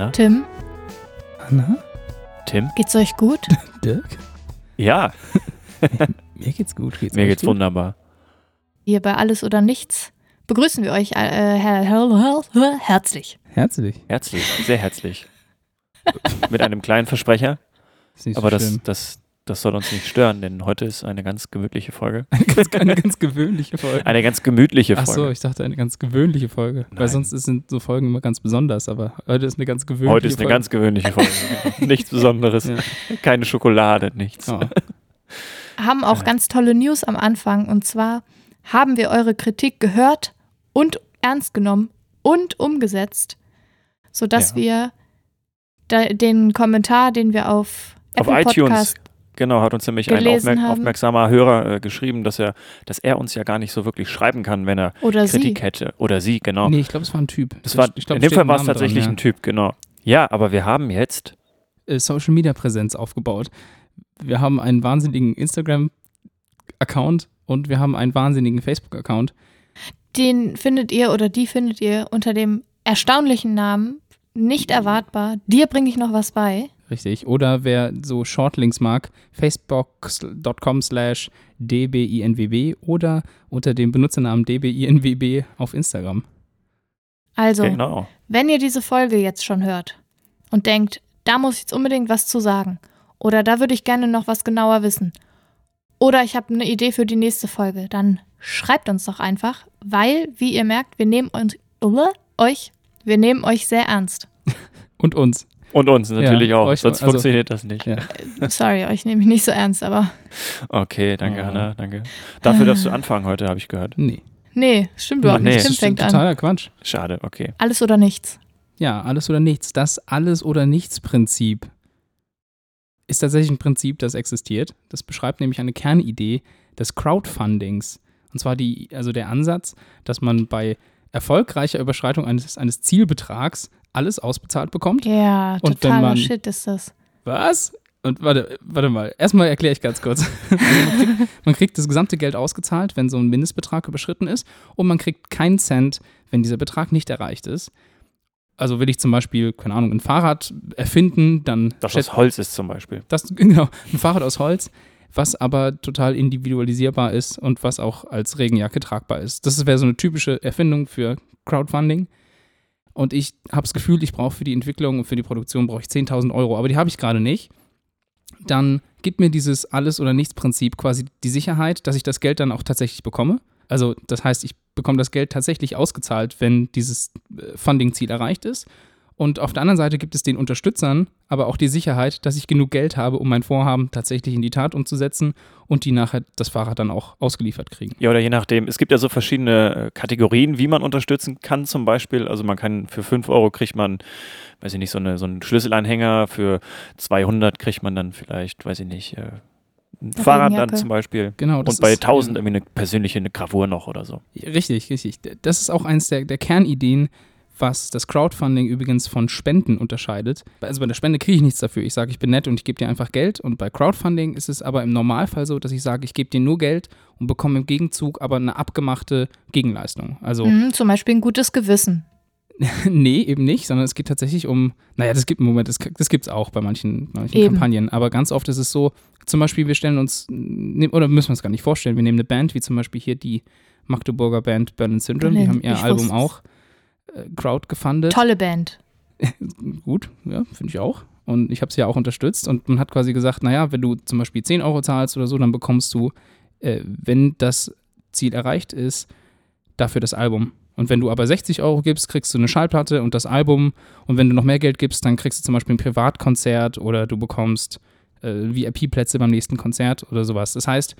Anna? Tim, Anna? Tim? geht's euch gut? Dirk? Ja, Mir geht's gut. Geht's mir geht's gut? wunderbar. Hier bei Alles oder Nichts begrüßen wir euch äh, her her her herzlich. Herzlich. Herzlich, sehr herzlich. Mit einem kleinen Versprecher, Ist nicht aber so das, das, das soll uns nicht stören, denn heute ist eine ganz gemütliche Folge. Eine ganz, eine ganz gewöhnliche Folge. Eine ganz gemütliche Ach Folge. so, ich dachte eine ganz gewöhnliche Folge. Nein. Weil sonst sind so Folgen immer ganz besonders, aber heute ist eine ganz gewöhnliche Heute ist eine Folge. ganz gewöhnliche Folge. nichts Besonderes. Ja. Keine Schokolade, nichts. Oh. Haben auch Ja. ganz tolle News am Anfang und zwar haben wir eure Kritik gehört und ernst genommen und umgesetzt, sodass Ja. wir den Kommentar, den wir auf Auf Apple iTunes, Podcast genau, hat uns nämlich ein aufmerk haben. aufmerksamer Hörer äh, geschrieben, dass er, dass er uns ja gar nicht so wirklich schreiben kann, wenn er oder sie Kritik hätte. Oder sie, genau. Nee, ich glaube, es war ein Typ. Das war, ich glaub, in dem Fall war es tatsächlich dran, ein Typ, genau. Ja, aber wir haben jetzt, ja. Äh, Social Media Präsenz aufgebaut. Wir haben einen wahnsinnigen Instagram-Account und wir haben einen wahnsinnigen Facebook-Account. Den findet ihr oder die findet ihr unter dem erstaunlichen Namen nicht erwartbar. Dir bringe ich noch was bei. Richtig. Oder wer so Shortlinks mag, facebook.com slash dbinwb oder unter dem Benutzernamen dbinwb auf Instagram. Also, genau. wenn ihr diese Folge jetzt schon hört und denkt, da muss ich jetzt unbedingt was zu sagen oder da würde ich gerne noch was genauer wissen oder ich habe eine Idee für die nächste Folge, dann schreibt uns doch einfach, weil, wie ihr merkt, wir nehmen uns, euch, wir nehmen euch sehr ernst. Und uns. Und uns natürlich Ja, auch, euch- sonst also- funktioniert das nicht. Ja. Sorry, euch nehme ich nicht so ernst, aber Okay, danke, Oh. Hanna, danke. Dafür darfst du anfangen heute, habe ich gehört. Nee. nee, stimmt überhaupt Nee. nicht. Das Tim ist fängt an. totaler Quatsch. Schade, okay. Alles oder nichts. Ja, alles oder nichts. Das Alles- oder Nichts-Prinzip ist tatsächlich ein Prinzip, das existiert. Das beschreibt nämlich eine Kernidee des Crowdfundings. Und zwar die, also der Ansatz, dass man bei erfolgreicher Überschreitung eines, eines Zielbetrags alles ausbezahlt bekommt. Ja, Und wenn totaler man- Shit ist das. Was? Und warte, warte mal. Erstmal erkläre ich ganz kurz. Also man, kriegt, man kriegt das gesamte Geld ausgezahlt, wenn so ein Mindestbetrag überschritten ist. Und man kriegt keinen Cent, wenn dieser Betrag nicht erreicht ist. Also will ich zum Beispiel, keine Ahnung, ein Fahrrad erfinden, dann Das aus Holz ist zum Beispiel. das, genau, ein Fahrrad aus Holz, was aber total individualisierbar ist und was auch als Regenjacke tragbar ist. Das wäre so eine typische Erfindung für Crowdfunding. Und ich habe das Gefühl, ich brauche für die Entwicklung und für die Produktion brauche ich 10.000 Euro, aber die habe ich gerade nicht. Dann gibt mir dieses Alles- oder Nichts-Prinzip quasi die Sicherheit, dass ich das Geld dann auch tatsächlich bekomme. Also das heißt, ich bekomme das Geld tatsächlich ausgezahlt, wenn dieses äh, Funding-Ziel erreicht ist. Und auf der anderen Seite gibt es den Unterstützern aber auch die Sicherheit, dass ich genug Geld habe, um mein Vorhaben tatsächlich in die Tat umzusetzen und die nachher das Fahrrad dann auch ausgeliefert kriegen. Ja, oder je nachdem. Es gibt ja so verschiedene äh, Kategorien, wie man unterstützen kann zum Beispiel. Also man kann für 5 Euro kriegt man, weiß ich nicht, so, eine, so einen Schlüsselanhänger. Für 200 kriegt man dann vielleicht, weiß ich nicht, äh, ein Eine Fahrrad dann zum Beispiel. Genau, das Und bei ist, 1000 irgendwie eine persönliche eine Gravur noch oder so. Richtig, richtig. Das ist auch eins der, der Kernideen, was das Crowdfunding übrigens von Spenden unterscheidet. Also bei der Spende kriege ich nichts dafür. Ich sage, ich bin nett und ich gebe dir einfach Geld. Und bei Crowdfunding ist es aber im Normalfall so, dass ich sage, ich gebe dir nur Geld und bekomme im Gegenzug aber eine abgemachte Gegenleistung. Also Mhm, zum Beispiel ein gutes Gewissen. nee, eben nicht, sondern es geht tatsächlich um, naja, das gibt, Moment, das, das gibt es auch bei manchen, manchen Eben. Kampagnen, aber ganz oft ist es so, zum Beispiel, wir stellen uns, ne- oder müssen wir uns gar nicht vorstellen, wir nehmen eine Band, wie zum Beispiel hier die Magdeburger Band Berlin Syndrome, die haben ihr ich Album auch crowd gefundet. Tolle Band. Gut, ja, finde ich auch. Und ich habe sie ja auch unterstützt und man hat quasi gesagt, naja, wenn du zum Beispiel 10 Euro zahlst oder so, dann bekommst du, äh, wenn das Ziel erreicht ist, dafür das Album. Und wenn du aber 60 Euro gibst, kriegst du eine Schallplatte und das Album. Und wenn du noch mehr Geld gibst, dann kriegst du zum Beispiel ein Privatkonzert oder du bekommst äh, VIP-Plätze beim nächsten Konzert oder sowas. Das heißt,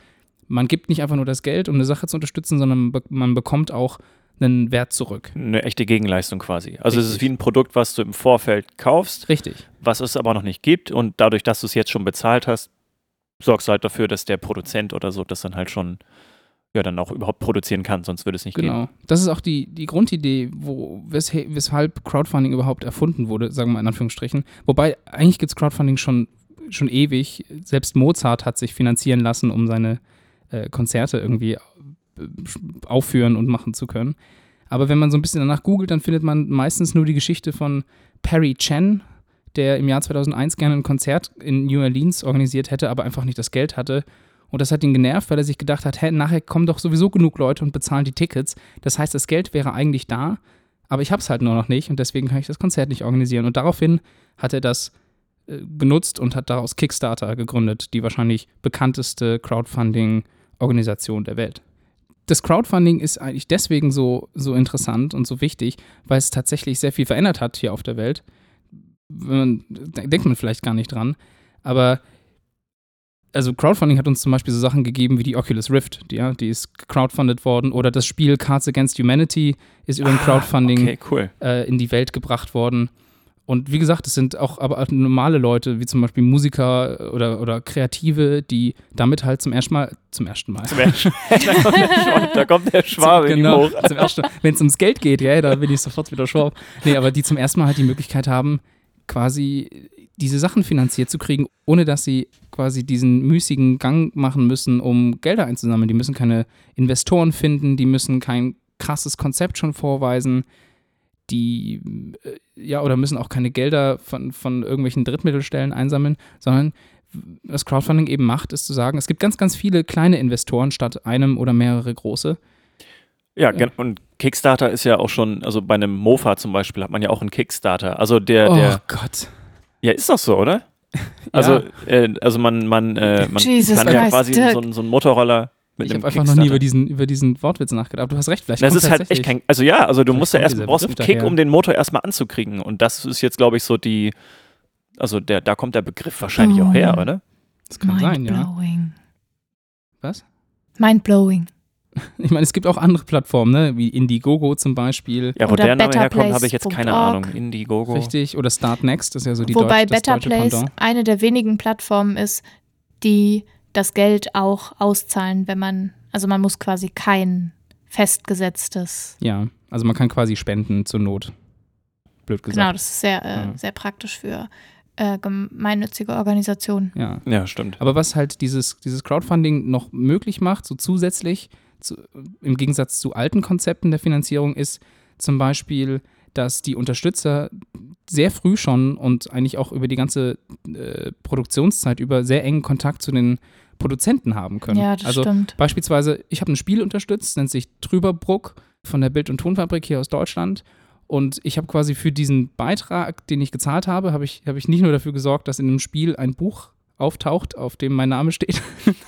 man gibt nicht einfach nur das Geld, um eine Sache zu unterstützen, sondern man bekommt auch einen Wert zurück. Eine echte Gegenleistung quasi. Also es ist Richtig. wie ein Produkt, was du im Vorfeld kaufst, Richtig. was es aber noch nicht gibt. Und dadurch, dass du es jetzt schon bezahlt hast, sorgst du halt dafür, dass der Produzent oder so das dann halt schon ja dann auch überhaupt produzieren kann, sonst würde es nicht gehen. Genau. Das ist auch die, die Grundidee, wo, wes weshalb Crowdfunding überhaupt erfunden wurde, sagen wir mal in Anführungsstrichen. Wobei, eigentlich gibt es Crowdfunding schon, schon ewig. Selbst Mozart hat sich finanzieren lassen, um seine äh, Konzerte irgendwie aufführen und machen zu können. Aber wenn man so ein bisschen danach googelt, dann findet man meistens nur die Geschichte von Perry Chen, der im Jahr 2001 gerne ein Konzert in New Orleans organisiert hätte, aber einfach nicht das Geld hatte. Und das hat ihn genervt, weil er sich gedacht hat, hä, nachher kommen doch sowieso genug Leute und bezahlen die Tickets. Das heißt, das Geld wäre eigentlich da, aber ich habe es halt nur noch nicht und deswegen kann ich das Konzert nicht organisieren. Und daraufhin hat er das äh, genutzt und hat daraus Kickstarter gegründet, die wahrscheinlich bekannteste Crowdfunding-Organisation der Welt. Das Crowdfunding ist eigentlich deswegen so, so interessant und so wichtig, weil es tatsächlich sehr viel verändert hat hier auf der Welt. Man, denkt man vielleicht gar nicht dran, aber also Crowdfunding hat uns zum Beispiel so Sachen gegeben wie die Oculus Rift, die, ja, die ist crowdfunded worden oder das Spiel Cards Against Humanity ist über ein Ah, Crowdfunding Okay, cool. äh, in die Welt gebracht worden. Und wie gesagt, es sind auch aber normale Leute, wie zum Beispiel Musiker oder, oder Kreative, die damit halt zum ersten Mal, zum ersten Mal, Zum ersten- da, kommt der Schwabe, da kommt der Schwabe in ihm genau, hoch. zum ersten Mal, wenn es ums Geld geht, ja, da bin ich sofort wieder Schwab. Nee, aber die zum ersten Mal halt die Möglichkeit haben, quasi diese Sachen finanziert zu kriegen, ohne dass sie quasi diesen müßigen Gang machen müssen, um Gelder einzusammeln. Die müssen keine Investoren finden, die müssen kein krasses Konzept schon vorweisen, die äh, ja oder müssen auch keine Gelder von, von irgendwelchen Drittmittelstellen einsammeln, sondern was Crowdfunding eben macht, ist zu sagen, es gibt ganz, ganz viele kleine Investoren statt einem oder mehrere große. Ja, gen- und Kickstarter ist ja auch schon, also bei einem Mofa zum Beispiel hat man ja auch einen Kickstarter. Also der, oh der, Gott. ja, ist doch so, oder? Also, äh, also man, man, äh, man Jesus kann ja Christ, quasi Dirk. so, einen- so einen Motorroller Ich habe einfach noch nie über diesen, über diesen Wortwitz nachgedacht. Aber du hast recht, vielleicht Das ist halt echt kein, also ja, also du Vielleicht musst ja kommt erst, dieser brauchst einen Kick, daher. um den Motor erstmal anzukriegen. Und das ist jetzt, glaube ich, so die, also der, da kommt der Begriff wahrscheinlich auch her, Oh. oder? Das kann sein, ja. Mindblowing. Was? Mindblowing. Ich meine, es gibt auch andere Plattformen, ne? wie Indiegogo zum Beispiel. Ja, wo Oder der Name herkommt, habe ich jetzt keine betterplace.org. Ahnung. Indiegogo. Richtig. Oder Startnext, das ist ja so die Wobei Deutsch, Better Place Pendant. eine der wenigen Plattformen ist, die das Geld auch auszahlen, wenn man, also man muss quasi kein festgesetztes. Ja, also man kann quasi spenden zur Not. Blöd Genau, gesagt. das ist sehr, äh, Ja. sehr praktisch für äh, gemeinnützige Organisationen. Ja. Ja, stimmt. Aber was halt dieses, dieses Crowdfunding noch möglich macht, so zusätzlich, zu, im Gegensatz zu alten Konzepten der Finanzierung, ist zum Beispiel, dass die Unterstützer sehr früh schon und eigentlich auch über die ganze äh, Produktionszeit über sehr engen Kontakt zu den Produzenten haben können. Ja, das also stimmt. Beispielsweise, ich habe ein Spiel unterstützt, nennt sich Trüberbruck von der Bild- und Tonfabrik hier aus Deutschland. Und ich habe quasi für diesen Beitrag, den ich gezahlt habe, habe ich, habe ich nicht nur dafür gesorgt, dass in dem Spiel ein Buch auftaucht, auf dem mein Name steht,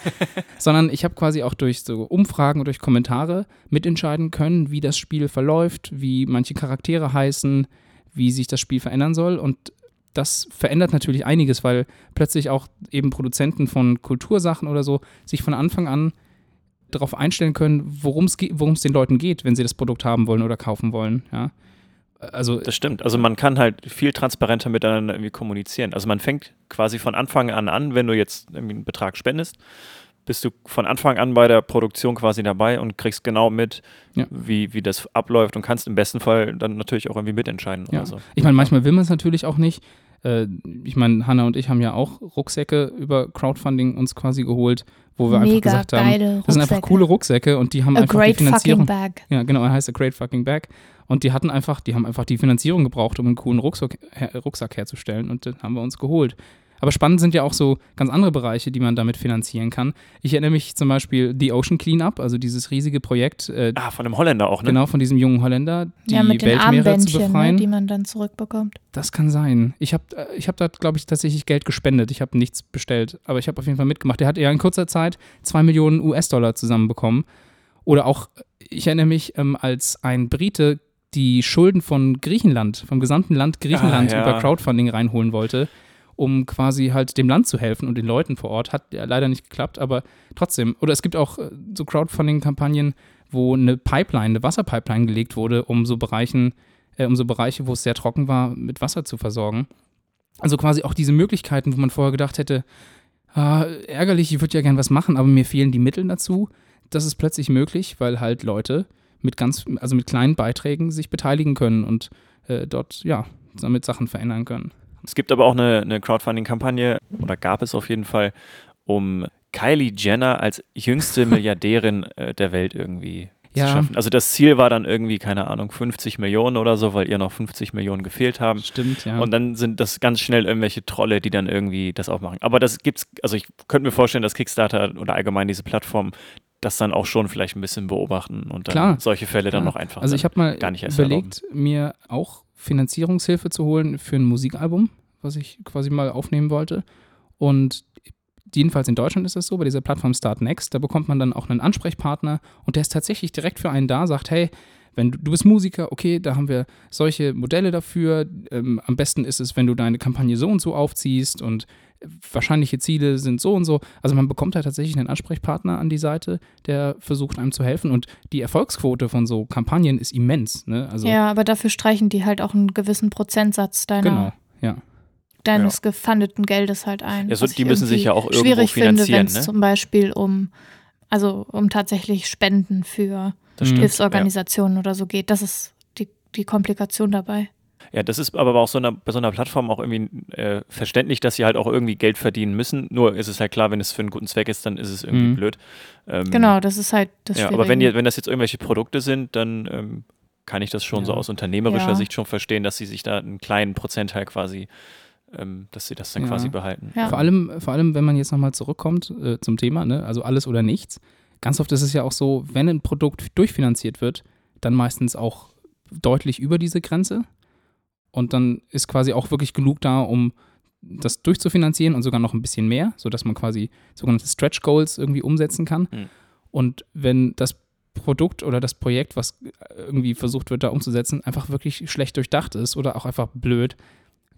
sondern ich habe quasi auch durch so Umfragen und durch Kommentare mitentscheiden können, wie das Spiel verläuft, wie manche Charaktere heißen, wie sich das Spiel verändern soll. Und das verändert natürlich einiges, weil plötzlich auch eben Produzenten von Kultursachen oder so sich von Anfang an darauf einstellen können, worum es den Leuten geht, wenn sie das Produkt haben wollen oder kaufen wollen. Ja. Also Das stimmt. Also man kann halt viel transparenter miteinander irgendwie kommunizieren. Also man fängt quasi von Anfang an an, wenn du jetzt irgendwie einen Betrag spendest, bist du von Anfang an bei der Produktion quasi dabei und kriegst genau mit, Ja. wie, wie das abläuft und kannst im besten Fall dann natürlich auch irgendwie mitentscheiden Ja. oder so. Ich meine, manchmal will man es natürlich auch nicht. Äh, ich meine, Hanna und ich haben ja auch Rucksäcke über Crowdfunding uns quasi geholt, wo wir einfach Mega gesagt haben, geile das sind einfach Rucksäcke. coole Rucksäcke und die haben A einfach die great Finanzierung. fucking bag. Ja, genau, er heißt A Great Fucking Bag. Und die hatten einfach, die haben einfach die Finanzierung gebraucht, um einen coolen Rucksack, her, Rucksack herzustellen und den haben wir uns geholt. Aber spannend sind ja auch so ganz andere Bereiche, die man damit finanzieren kann. Ich erinnere mich zum Beispiel The Ocean Cleanup, also dieses riesige Projekt, äh, Ah, von einem Holländer auch, ne? genau von diesem jungen Holländer, die Ja, mit den Weltmeere zu Armbändchen, ne, befreien. die man dann zurückbekommt. Das kann sein. Ich habe ich hab da, glaube ich, tatsächlich Geld gespendet. Ich habe nichts bestellt, aber ich habe auf jeden Fall mitgemacht. Der hat ja in kurzer Zeit zwei Millionen US-Dollar zusammenbekommen. Oder auch, ich erinnere mich, ähm, als ein Brite die Schulden von Griechenland, vom gesamten Land Griechenland Ah, ja. über Crowdfunding reinholen wollte, um quasi halt dem Land zu helfen und den Leuten vor Ort. Hat ja leider nicht geklappt, aber trotzdem. Oder es gibt auch äh, so Crowdfunding-Kampagnen, wo eine Pipeline, eine Wasserpipeline gelegt wurde, um so Bereichen, äh, um so Bereiche, wo es sehr trocken war, mit Wasser zu versorgen. Also quasi auch diese Möglichkeiten, wo man vorher gedacht hätte, ah, ärgerlich, ich würde ja gern was machen, aber mir fehlen die Mittel dazu. Das ist plötzlich möglich, weil halt Leute mit ganz, also mit kleinen Beiträgen sich beteiligen können und äh, dort, ja, damit Sachen verändern können. Es gibt aber auch eine, eine Crowdfunding-Kampagne, oder gab es auf jeden Fall, um Kylie Jenner als jüngste Milliardärin äh, der Welt irgendwie Ja. zu schaffen. Also das Ziel war dann irgendwie, keine Ahnung, 50 Millionen oder so, weil ihr noch 50 Millionen gefehlt haben. Stimmt, ja. Und dann sind das ganz schnell irgendwelche Trolle, die dann irgendwie das auch machen. Aber das gibt's, also ich könnte mir vorstellen, dass Kickstarter oder allgemein diese Plattform das dann auch schon vielleicht ein bisschen beobachten und dann Klar. solche Fälle dann Klar. noch einfach. Also ich habe mal gar nicht erst überlegt, mir auch Finanzierungshilfe zu holen für ein Musikalbum, was ich quasi mal aufnehmen wollte. Und jedenfalls in Deutschland ist das so, bei dieser Plattform Start Next, da bekommt man dann auch einen Ansprechpartner und der ist tatsächlich direkt für einen da, sagt, hey, wenn du, du bist Musiker, okay, da haben wir solche Modelle dafür. Ähm, am besten ist es, wenn du deine Kampagne so und so aufziehst und wahrscheinliche Ziele sind so und so. Also man bekommt da tatsächlich einen Ansprechpartner an die Seite, der versucht einem zu helfen. Und die Erfolgsquote von so Kampagnen ist immens. Ne? Also ja, aber dafür streichen die halt auch einen gewissen Prozentsatz deiner, genau, ja. deines gefundeten Geldes halt ein. Ja, so, die müssen sich ja auch irgendwo schwierig finde, finanzieren, wenn es ne? zum Beispiel um, also um tatsächlich Spenden für. Stimmt. Hilfsorganisationen oder so geht. Das ist die, die Komplikation dabei. Ja, das ist aber auch so einer, bei so einer Plattform auch irgendwie äh, verständlich, dass sie halt auch irgendwie Geld verdienen müssen. Nur ist es halt klar, wenn es für einen guten Zweck ist, dann ist es irgendwie Mhm. blöd. Ähm, Genau, das ist halt das Ja, aber wenn, ihr, wenn das jetzt irgendwelche Produkte sind, dann ähm, kann ich das schon so Ja. aus unternehmerischer Ja. Sicht schon verstehen, dass sie sich da einen kleinen Prozentteil quasi, ähm, dass sie das dann Ja. quasi behalten. Ja. Vor allem, vor allem, wenn man jetzt nochmal zurückkommt äh, zum Thema, ne? also alles oder nichts. Ganz oft ist es ja auch so, wenn ein Produkt durchfinanziert wird, dann meistens auch deutlich über diese Grenze. Und dann ist quasi auch wirklich genug da, um das durchzufinanzieren und sogar noch ein bisschen mehr, sodass man quasi sogenannte Stretch Goals irgendwie umsetzen kann. Mhm. Und wenn das Produkt oder das Projekt, was irgendwie versucht wird, da umzusetzen, einfach wirklich schlecht durchdacht ist oder auch einfach blöd,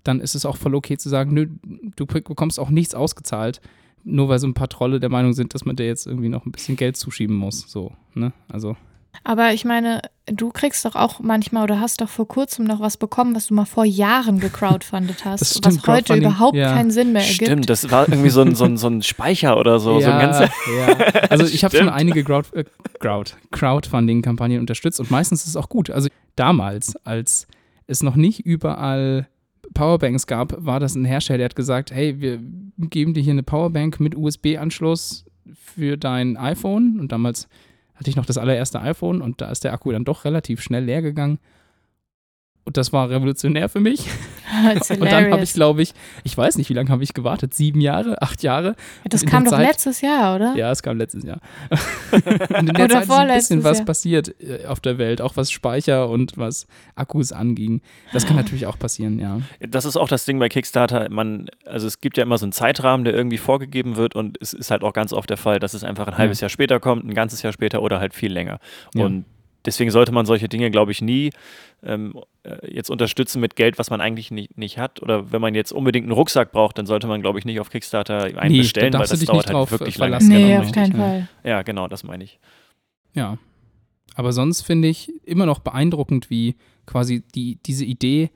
dann ist es auch voll okay zu sagen, nö, du bekommst auch nichts ausgezahlt, nur weil so ein paar Trolle der Meinung sind, dass man dir jetzt irgendwie noch ein bisschen Geld zuschieben muss. So, ne? Also, Aber ich meine, du kriegst doch auch manchmal oder hast doch vor kurzem noch was bekommen, was du mal vor Jahren gecrowdfundet hast, Das stimmt, was heute überhaupt ja. keinen Sinn mehr ergibt. Stimmt, das war irgendwie so ein, so ein, so ein Speicher oder so. so ein ganzer, ja. Also ich habe schon einige Crowd, äh, Crowd, Crowdfunding-Kampagnen unterstützt und meistens ist es auch gut. Also damals, als es noch nicht überall Powerbanks gab, war das ein Hersteller, der hat gesagt, hey, wir geben dir hier eine Powerbank mit USB-Anschluss für dein iPhone. Und damals hatte ich noch das allererste iPhone und da ist der Akku dann doch relativ schnell leer gegangen. Und das war revolutionär für mich. Und dann habe ich, glaube ich, ich weiß nicht, wie lange habe ich gewartet? Sieben Jahre? Acht Jahre? das kam doch Zeit- letztes Jahr, oder? Ja, es kam letztes Jahr. und in der Oder Zeit ist ein vorletztes bisschen was Jahr. passiert äh, auf der Welt, auch was Speicher und was Akkus anging. Das kann natürlich auch passieren, ja. das ist auch das Ding bei Kickstarter. Man, also es gibt ja immer so einen Zeitrahmen, der irgendwie vorgegeben wird und es ist halt auch ganz oft der Fall, dass es einfach ein halbes Jahr später kommt, ein ganzes Jahr später oder halt viel länger. Ja. Und deswegen sollte man solche Dinge, glaube ich, nie ähm, äh, jetzt unterstützen mit Geld, was man eigentlich nicht, nicht hat. Oder wenn man jetzt unbedingt einen Rucksack braucht, dann sollte man, glaube ich, nicht auf Kickstarter einen Nee, da bestellen, weil darfst du das dich dauert nicht halt drauf, wirklich lange. verlassen. nee, genau, auf keinen ja. Fall. Ja, genau, das meine ich. Ja. Aber sonst finde ich immer noch beeindruckend, wie quasi die, diese Idee,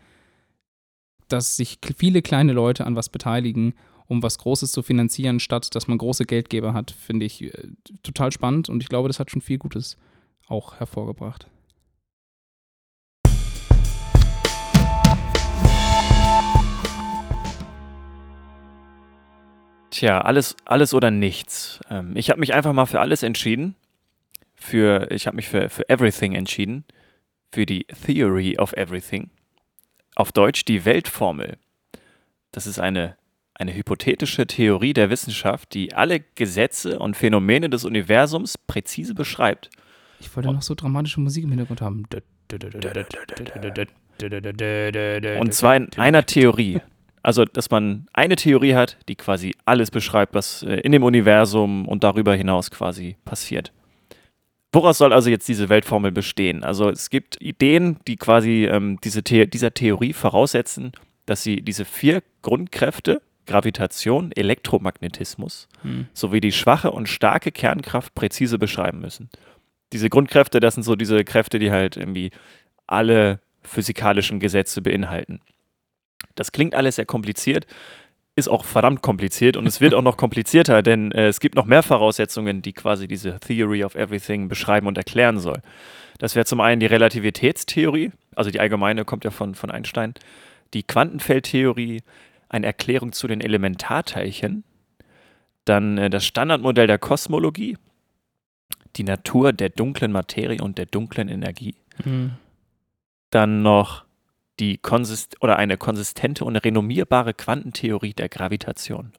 dass sich viele kleine Leute an was beteiligen, um was Großes zu finanzieren, statt dass man große Geldgeber hat, finde ich äh, total spannend und ich glaube, das hat schon viel Gutes auch hervorgebracht. Tja, alles, alles oder nichts. Ähm, ich habe mich einfach mal für alles entschieden. Für, ich habe mich für, für Everything entschieden. Für die Theory of Everything. Auf Deutsch die Weltformel. Das ist eine, eine hypothetische Theorie der Wissenschaft, die alle Gesetze und Phänomene des Universums präzise beschreibt. Ich wollte noch so dramatische Musik im Hintergrund haben. Und zwar in einer Theorie. Also, dass man eine Theorie hat, die quasi alles beschreibt, was äh, in dem Universum und darüber hinaus quasi passiert. Woraus soll also jetzt diese Weltformel bestehen? Also es gibt Ideen, die quasi ähm, diese The dieser Theorie voraussetzen, dass sie diese vier Grundkräfte, Gravitation, Elektromagnetismus, Hm. sowie die schwache und starke Kernkraft präzise beschreiben müssen. Diese Grundkräfte, das sind so diese Kräfte, die halt irgendwie alle physikalischen Gesetze beinhalten. Das klingt alles sehr kompliziert, ist auch verdammt kompliziert und es wird auch noch komplizierter, denn äh, es gibt noch mehr Voraussetzungen, die quasi diese Theory of Everything beschreiben und erklären soll. Das wäre zum einen die Relativitätstheorie, also die allgemeine kommt ja von, von Einstein, die Quantenfeldtheorie, eine Erklärung zu den Elementarteilchen, dann äh, das Standardmodell der Kosmologie, die Natur der dunklen Materie und der dunklen Energie. Mhm. Dann noch die konsist oder eine konsistente und renommierbare Quantentheorie der Gravitation.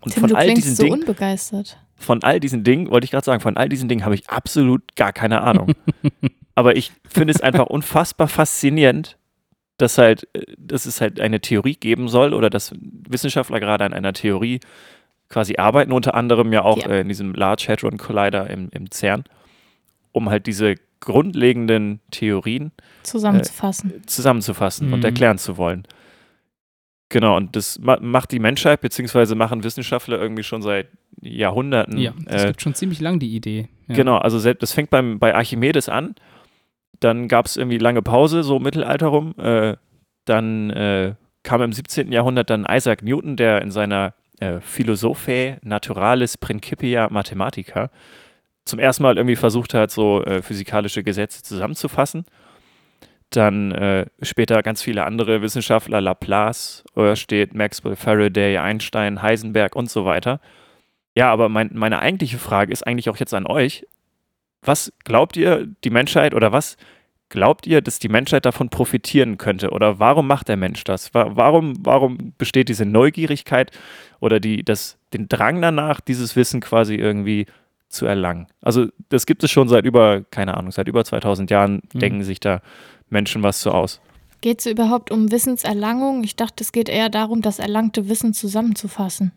Und Tim, von du all klingst diesen so Dingen, unbegeistert. von all diesen Dingen, wollte ich gerade sagen, von all diesen Dingen habe ich absolut gar keine Ahnung. Aber ich finde es einfach unfassbar faszinierend, dass halt, äh, dass es halt eine Theorie geben soll oder dass Wissenschaftler gerade an einer Theorie quasi arbeiten, unter anderem ja auch Ja. äh, in diesem Large Hadron Collider im, im CERN, um halt diese grundlegenden Theorien Zusammenzufassen. zusammenzufassen und Mhm. erklären zu wollen. Genau, und das ma macht die Menschheit, beziehungsweise machen Wissenschaftler irgendwie schon seit Jahrhunderten. Ja, das äh, gibt schon ziemlich lang die Idee. Ja. Genau, also selbst, das fängt beim, bei Archimedes an. Dann gab es irgendwie lange Pause, so Mittelalter rum. Äh, dann äh, kam im 17. Jahrhundert dann Isaac Newton, der in seiner äh, Philosophae Naturalis Principia Mathematica zum ersten Mal irgendwie versucht hat, so äh, physikalische Gesetze zusammenzufassen. Dann äh, später ganz viele andere Wissenschaftler, Laplace, Oersted, Maxwell, Faraday, Einstein, Heisenberg und so weiter. Ja, aber mein, meine eigentliche Frage ist eigentlich auch jetzt an euch. Was glaubt ihr, die Menschheit oder was glaubt ihr, dass die Menschheit davon profitieren könnte? Oder warum macht der Mensch das? Wa- Warum, warum besteht diese Neugierigkeit oder die, das, den Drang danach, dieses Wissen quasi irgendwie zu erlangen? Also, das gibt es schon seit über, keine Ahnung, seit über 2000 Jahren Mhm. denken sich da Menschen was so aus. Geht es überhaupt um Wissenserlangung? Ich dachte, es geht eher darum, das erlangte Wissen zusammenzufassen.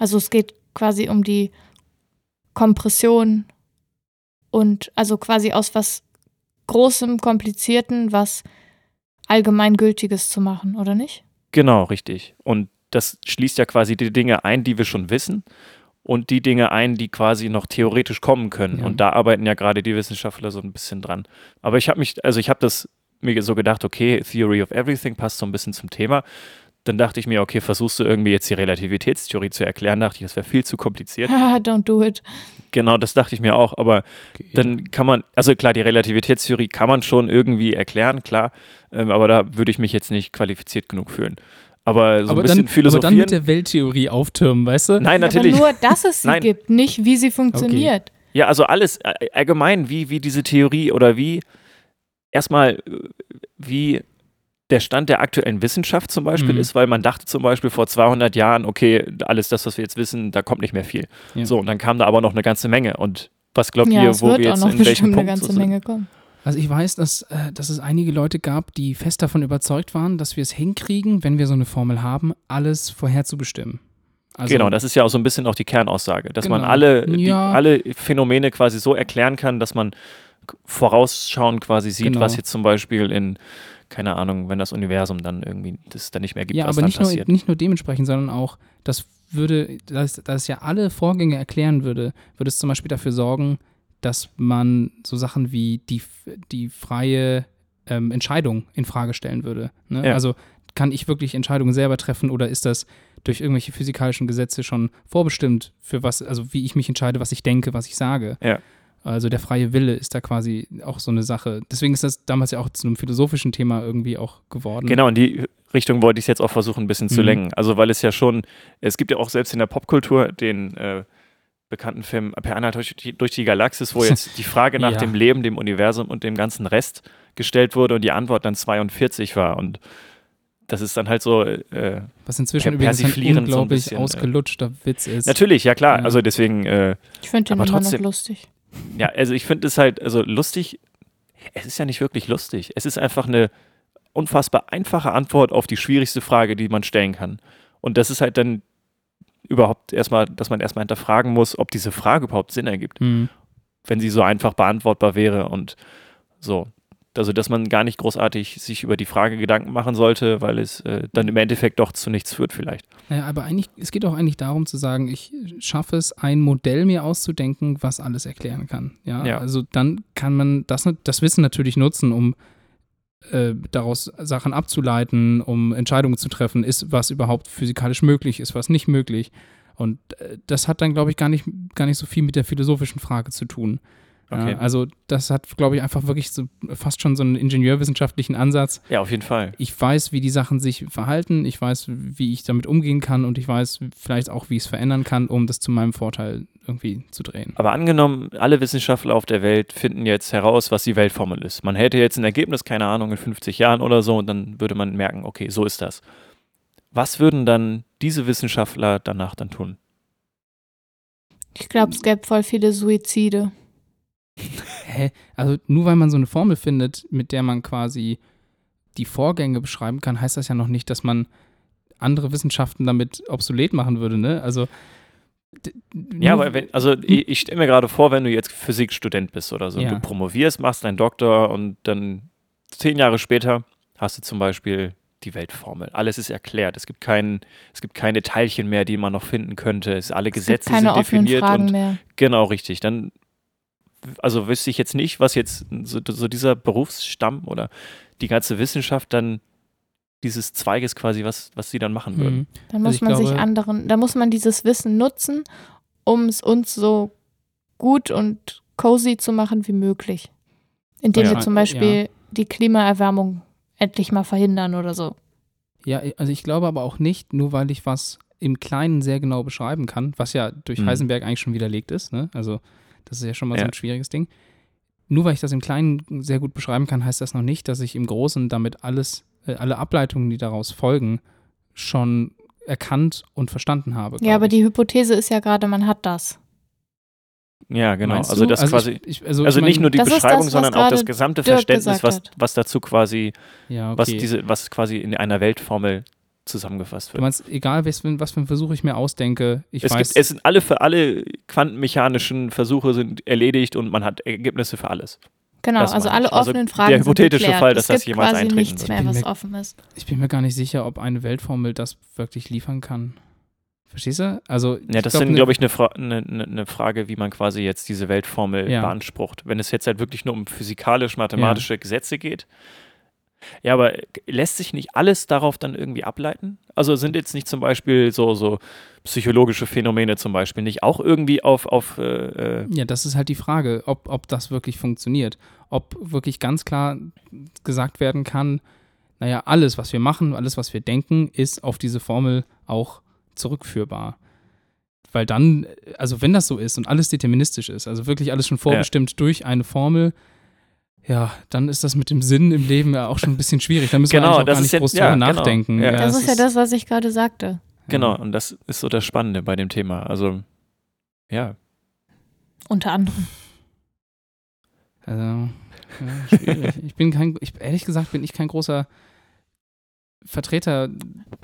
Also es geht quasi um die Kompression und also quasi aus was Großem, Komplizierten, was Allgemeingültiges zu machen, oder nicht? Genau, richtig. Und das schließt ja quasi die Dinge ein, die wir schon wissen und die Dinge ein, die quasi noch theoretisch kommen können. Ja. Und da arbeiten ja gerade die Wissenschaftler so ein bisschen dran. Aber ich habe mich, also ich habe das mir so gedacht, okay, Theory of Everything passt so ein bisschen zum Thema. Dann dachte ich mir, okay, versuchst du irgendwie jetzt die Relativitätstheorie zu erklären? Dachte ich, das wäre viel zu kompliziert. Don't do it. Genau, das dachte ich mir auch. Aber dann kann man, also klar, die Relativitätstheorie kann man schon irgendwie erklären, klar. Ähm, aber da würde ich mich jetzt nicht qualifiziert genug fühlen. Aber so aber, ein bisschen dann, aber philosophieren. dann mit der Welttheorie auftürmen, weißt du? Nein, natürlich. Aber nur, dass es sie Nein. gibt, nicht wie sie funktioniert. Ja, also alles äh, allgemein, wie, wie diese Theorie oder wie erstmal, äh, wie der Stand der aktuellen Wissenschaft zum Beispiel Mhm. ist, weil man dachte zum Beispiel vor 200 Jahren, okay, alles das, was wir jetzt wissen, da kommt nicht mehr viel. Ja. So, und dann kam da aber noch eine ganze Menge. Und was glaubt Ja, ihr, es wo wird wir auch jetzt noch in welchem bestimmt Punkt eine so ganze sind? Menge kommen. Also ich weiß, dass, äh, dass es einige Leute gab, die fest davon überzeugt waren, dass wir es hinkriegen, wenn wir so eine Formel haben, alles vorherzubestimmen. Also, genau, das ist ja auch so ein bisschen auch die Kernaussage, dass man Genau. alle, die, Ja. alle Phänomene quasi so erklären kann, dass man vorausschauend quasi sieht, Genau. was jetzt zum Beispiel in, keine Ahnung, wenn das Universum dann irgendwie das dann nicht mehr gibt, ja, was aber dann nicht nur, passiert. nicht nur dementsprechend, sondern auch, das würde, dass das ja alle Vorgänge erklären würde, würde es zum Beispiel dafür sorgen, dass man so Sachen wie die, die freie ähm, Entscheidung in Frage stellen würde. Ne? Ja. Also kann ich wirklich Entscheidungen selber treffen oder ist das durch irgendwelche physikalischen Gesetze schon vorbestimmt, für was, also wie ich mich entscheide, was ich denke, was ich sage. Ja. Also der freie Wille ist da quasi auch so eine Sache. Deswegen ist das damals ja auch zu einem philosophischen Thema irgendwie auch geworden. Genau, in die Richtung wollte ich es jetzt auch versuchen, ein bisschen zu Mhm. lenken. Also, weil es ja schon, es gibt ja auch selbst in der Popkultur den äh, bekannten Film Per Anhalt durch die, durch die Galaxis, wo jetzt die Frage nach Ja. dem Leben, dem Universum und dem ganzen Rest gestellt wurde und die Antwort dann 42 war. Und das ist dann halt so, äh, Was inzwischen übrigens ein persiflierend so ein unglaublich bisschen, äh, ausgelutschter Witz ist. natürlich, ja klar, Ja. also deswegen, äh, Ich finde den Aber immer trotzdem- noch lustig. Ja, also ich finde es halt, also lustig, es ist ja nicht wirklich lustig. Es ist einfach eine unfassbar einfache Antwort auf die schwierigste Frage, die man stellen kann. Und das ist halt dann überhaupt erstmal, dass man erstmal hinterfragen muss, ob diese Frage überhaupt Sinn ergibt, Hm. wenn sie so einfach beantwortbar wäre und so. Also, dass man gar nicht großartig sich über die Frage Gedanken machen sollte, weil es äh, dann im Endeffekt doch zu nichts führt, vielleicht. Naja, aber eigentlich, es geht auch eigentlich darum zu sagen, ich schaffe es, ein Modell mir auszudenken, was alles erklären kann. Ja, Ja. also dann kann man das, das Wissen natürlich nutzen, um äh, daraus Sachen abzuleiten, um Entscheidungen zu treffen, ist was überhaupt physikalisch möglich, ist was nicht möglich. Und äh, das hat dann, glaube ich, gar nicht, gar nicht so viel mit der philosophischen Frage zu tun. Okay. Ja, also das hat, glaube ich, einfach wirklich so fast schon so einen ingenieurwissenschaftlichen Ansatz. Ja, auf jeden Fall. Ich weiß, wie die Sachen sich verhalten, ich weiß, wie ich damit umgehen kann und ich weiß vielleicht auch, wie ich es verändern kann, um das zu meinem Vorteil irgendwie zu drehen. Aber angenommen, alle Wissenschaftler auf der Welt finden jetzt heraus, was die Weltformel ist. Man hätte jetzt ein Ergebnis, keine Ahnung, in 50 Jahren oder so, und dann würde man merken, okay, so ist das. Was würden dann diese Wissenschaftler danach dann tun? Ich glaube, es gäbe voll viele Suizide. Hä? Also nur weil man so eine Formel findet, mit der man quasi die Vorgänge beschreiben kann, heißt das ja noch nicht, dass man andere Wissenschaften damit obsolet machen würde, ne? Also Ja, aber wenn, also ich, ich stelle mir gerade vor, wenn du jetzt Physikstudent bist oder so, Ja. du promovierst, machst deinen Doktor und dann zehn Jahre später hast du zum Beispiel die Weltformel. Alles ist erklärt. Es gibt, kein, es gibt keine Teilchen mehr, die man noch finden könnte. Es, alle Es gibt Gesetze keine sind definiert Fragen und mehr. genau richtig. Dann also wüsste ich jetzt nicht, was jetzt so, so dieser Berufsstamm oder die ganze Wissenschaft dann dieses Zweiges quasi, was, was sie dann machen würden. Mhm. Da Also muss ich man sich glaube- anderen, da muss man dieses Wissen nutzen, um es uns so gut und cozy zu machen wie möglich. Indem Ja, wir zum ja. Beispiel die Klimaerwärmung endlich mal verhindern oder so. Ja, also ich glaube aber auch nicht, nur weil ich was im Kleinen sehr genau beschreiben kann, was ja durch Mhm. Heisenberg eigentlich schon widerlegt ist, ne? Also das ist ja schon mal so Ja. ein schwieriges Ding. Nur weil ich das im Kleinen sehr gut beschreiben kann, heißt das noch nicht, dass ich im Großen damit alles, äh, alle Ableitungen, die daraus folgen, schon erkannt und verstanden habe. Ja, aber ich. die Hypothese ist ja gerade, man hat das. Ja, genau. Meinst Also das quasi. Ich, ich, also also ich nicht mein- nur die Das das, Beschreibung, was sondern auch das gesamte Dirk Verständnis, was, was dazu quasi, ja, okay. was diese, was quasi in einer Weltformel zusammengefasst Du wird. meinst, egal was, für- was für einen Versuch ich mir ausdenke, ich Es, weiß, gibt, es sind alle für alle quantenmechanischen Versuche sind erledigt und man hat Ergebnisse für alles. Genau, Das also alle. Also offenen der Fragen hypothetische sind. Fall, dass es das jemals quasi eintreten nichts mehr, Ich bin was mir- offen ist. ich bin mir gar nicht sicher, ob eine Weltformel das wirklich liefern kann. Verstehst du? Also, Ja, das glaub, ist, ne- glaube ich, eine Fra ne, ne, ne Frage, wie man quasi jetzt diese Weltformel Ja. beansprucht. Wenn es jetzt halt wirklich nur um physikalisch-mathematische Gesetze geht. Ja, aber lässt sich nicht alles darauf dann irgendwie ableiten? Also sind jetzt nicht zum Beispiel so, so psychologische Phänomene zum Beispiel nicht auch irgendwie auf, auf äh, äh, Ja, das ist halt die Frage, ob, ob das wirklich funktioniert. Ob wirklich ganz klar gesagt werden kann, naja, alles, was wir machen, alles, was wir denken, ist auf diese Formel auch zurückführbar. Weil dann, also wenn das so ist und alles deterministisch ist, also wirklich alles schon vorbestimmt durch eine Formel, ja, dann ist das mit dem Sinn im Leben ja auch schon ein bisschen schwierig. Da müssen Genau, wir eigentlich auch das gar nicht groß ja, drüber genau. nachdenken. Ja. Das es ist ja das, was ich gerade sagte. genau, und das ist so das Spannende bei dem Thema. Also, ja. Unter anderem. Also, ja, schwierig. ich bin kein, ich, ehrlich gesagt bin ich kein großer Vertreter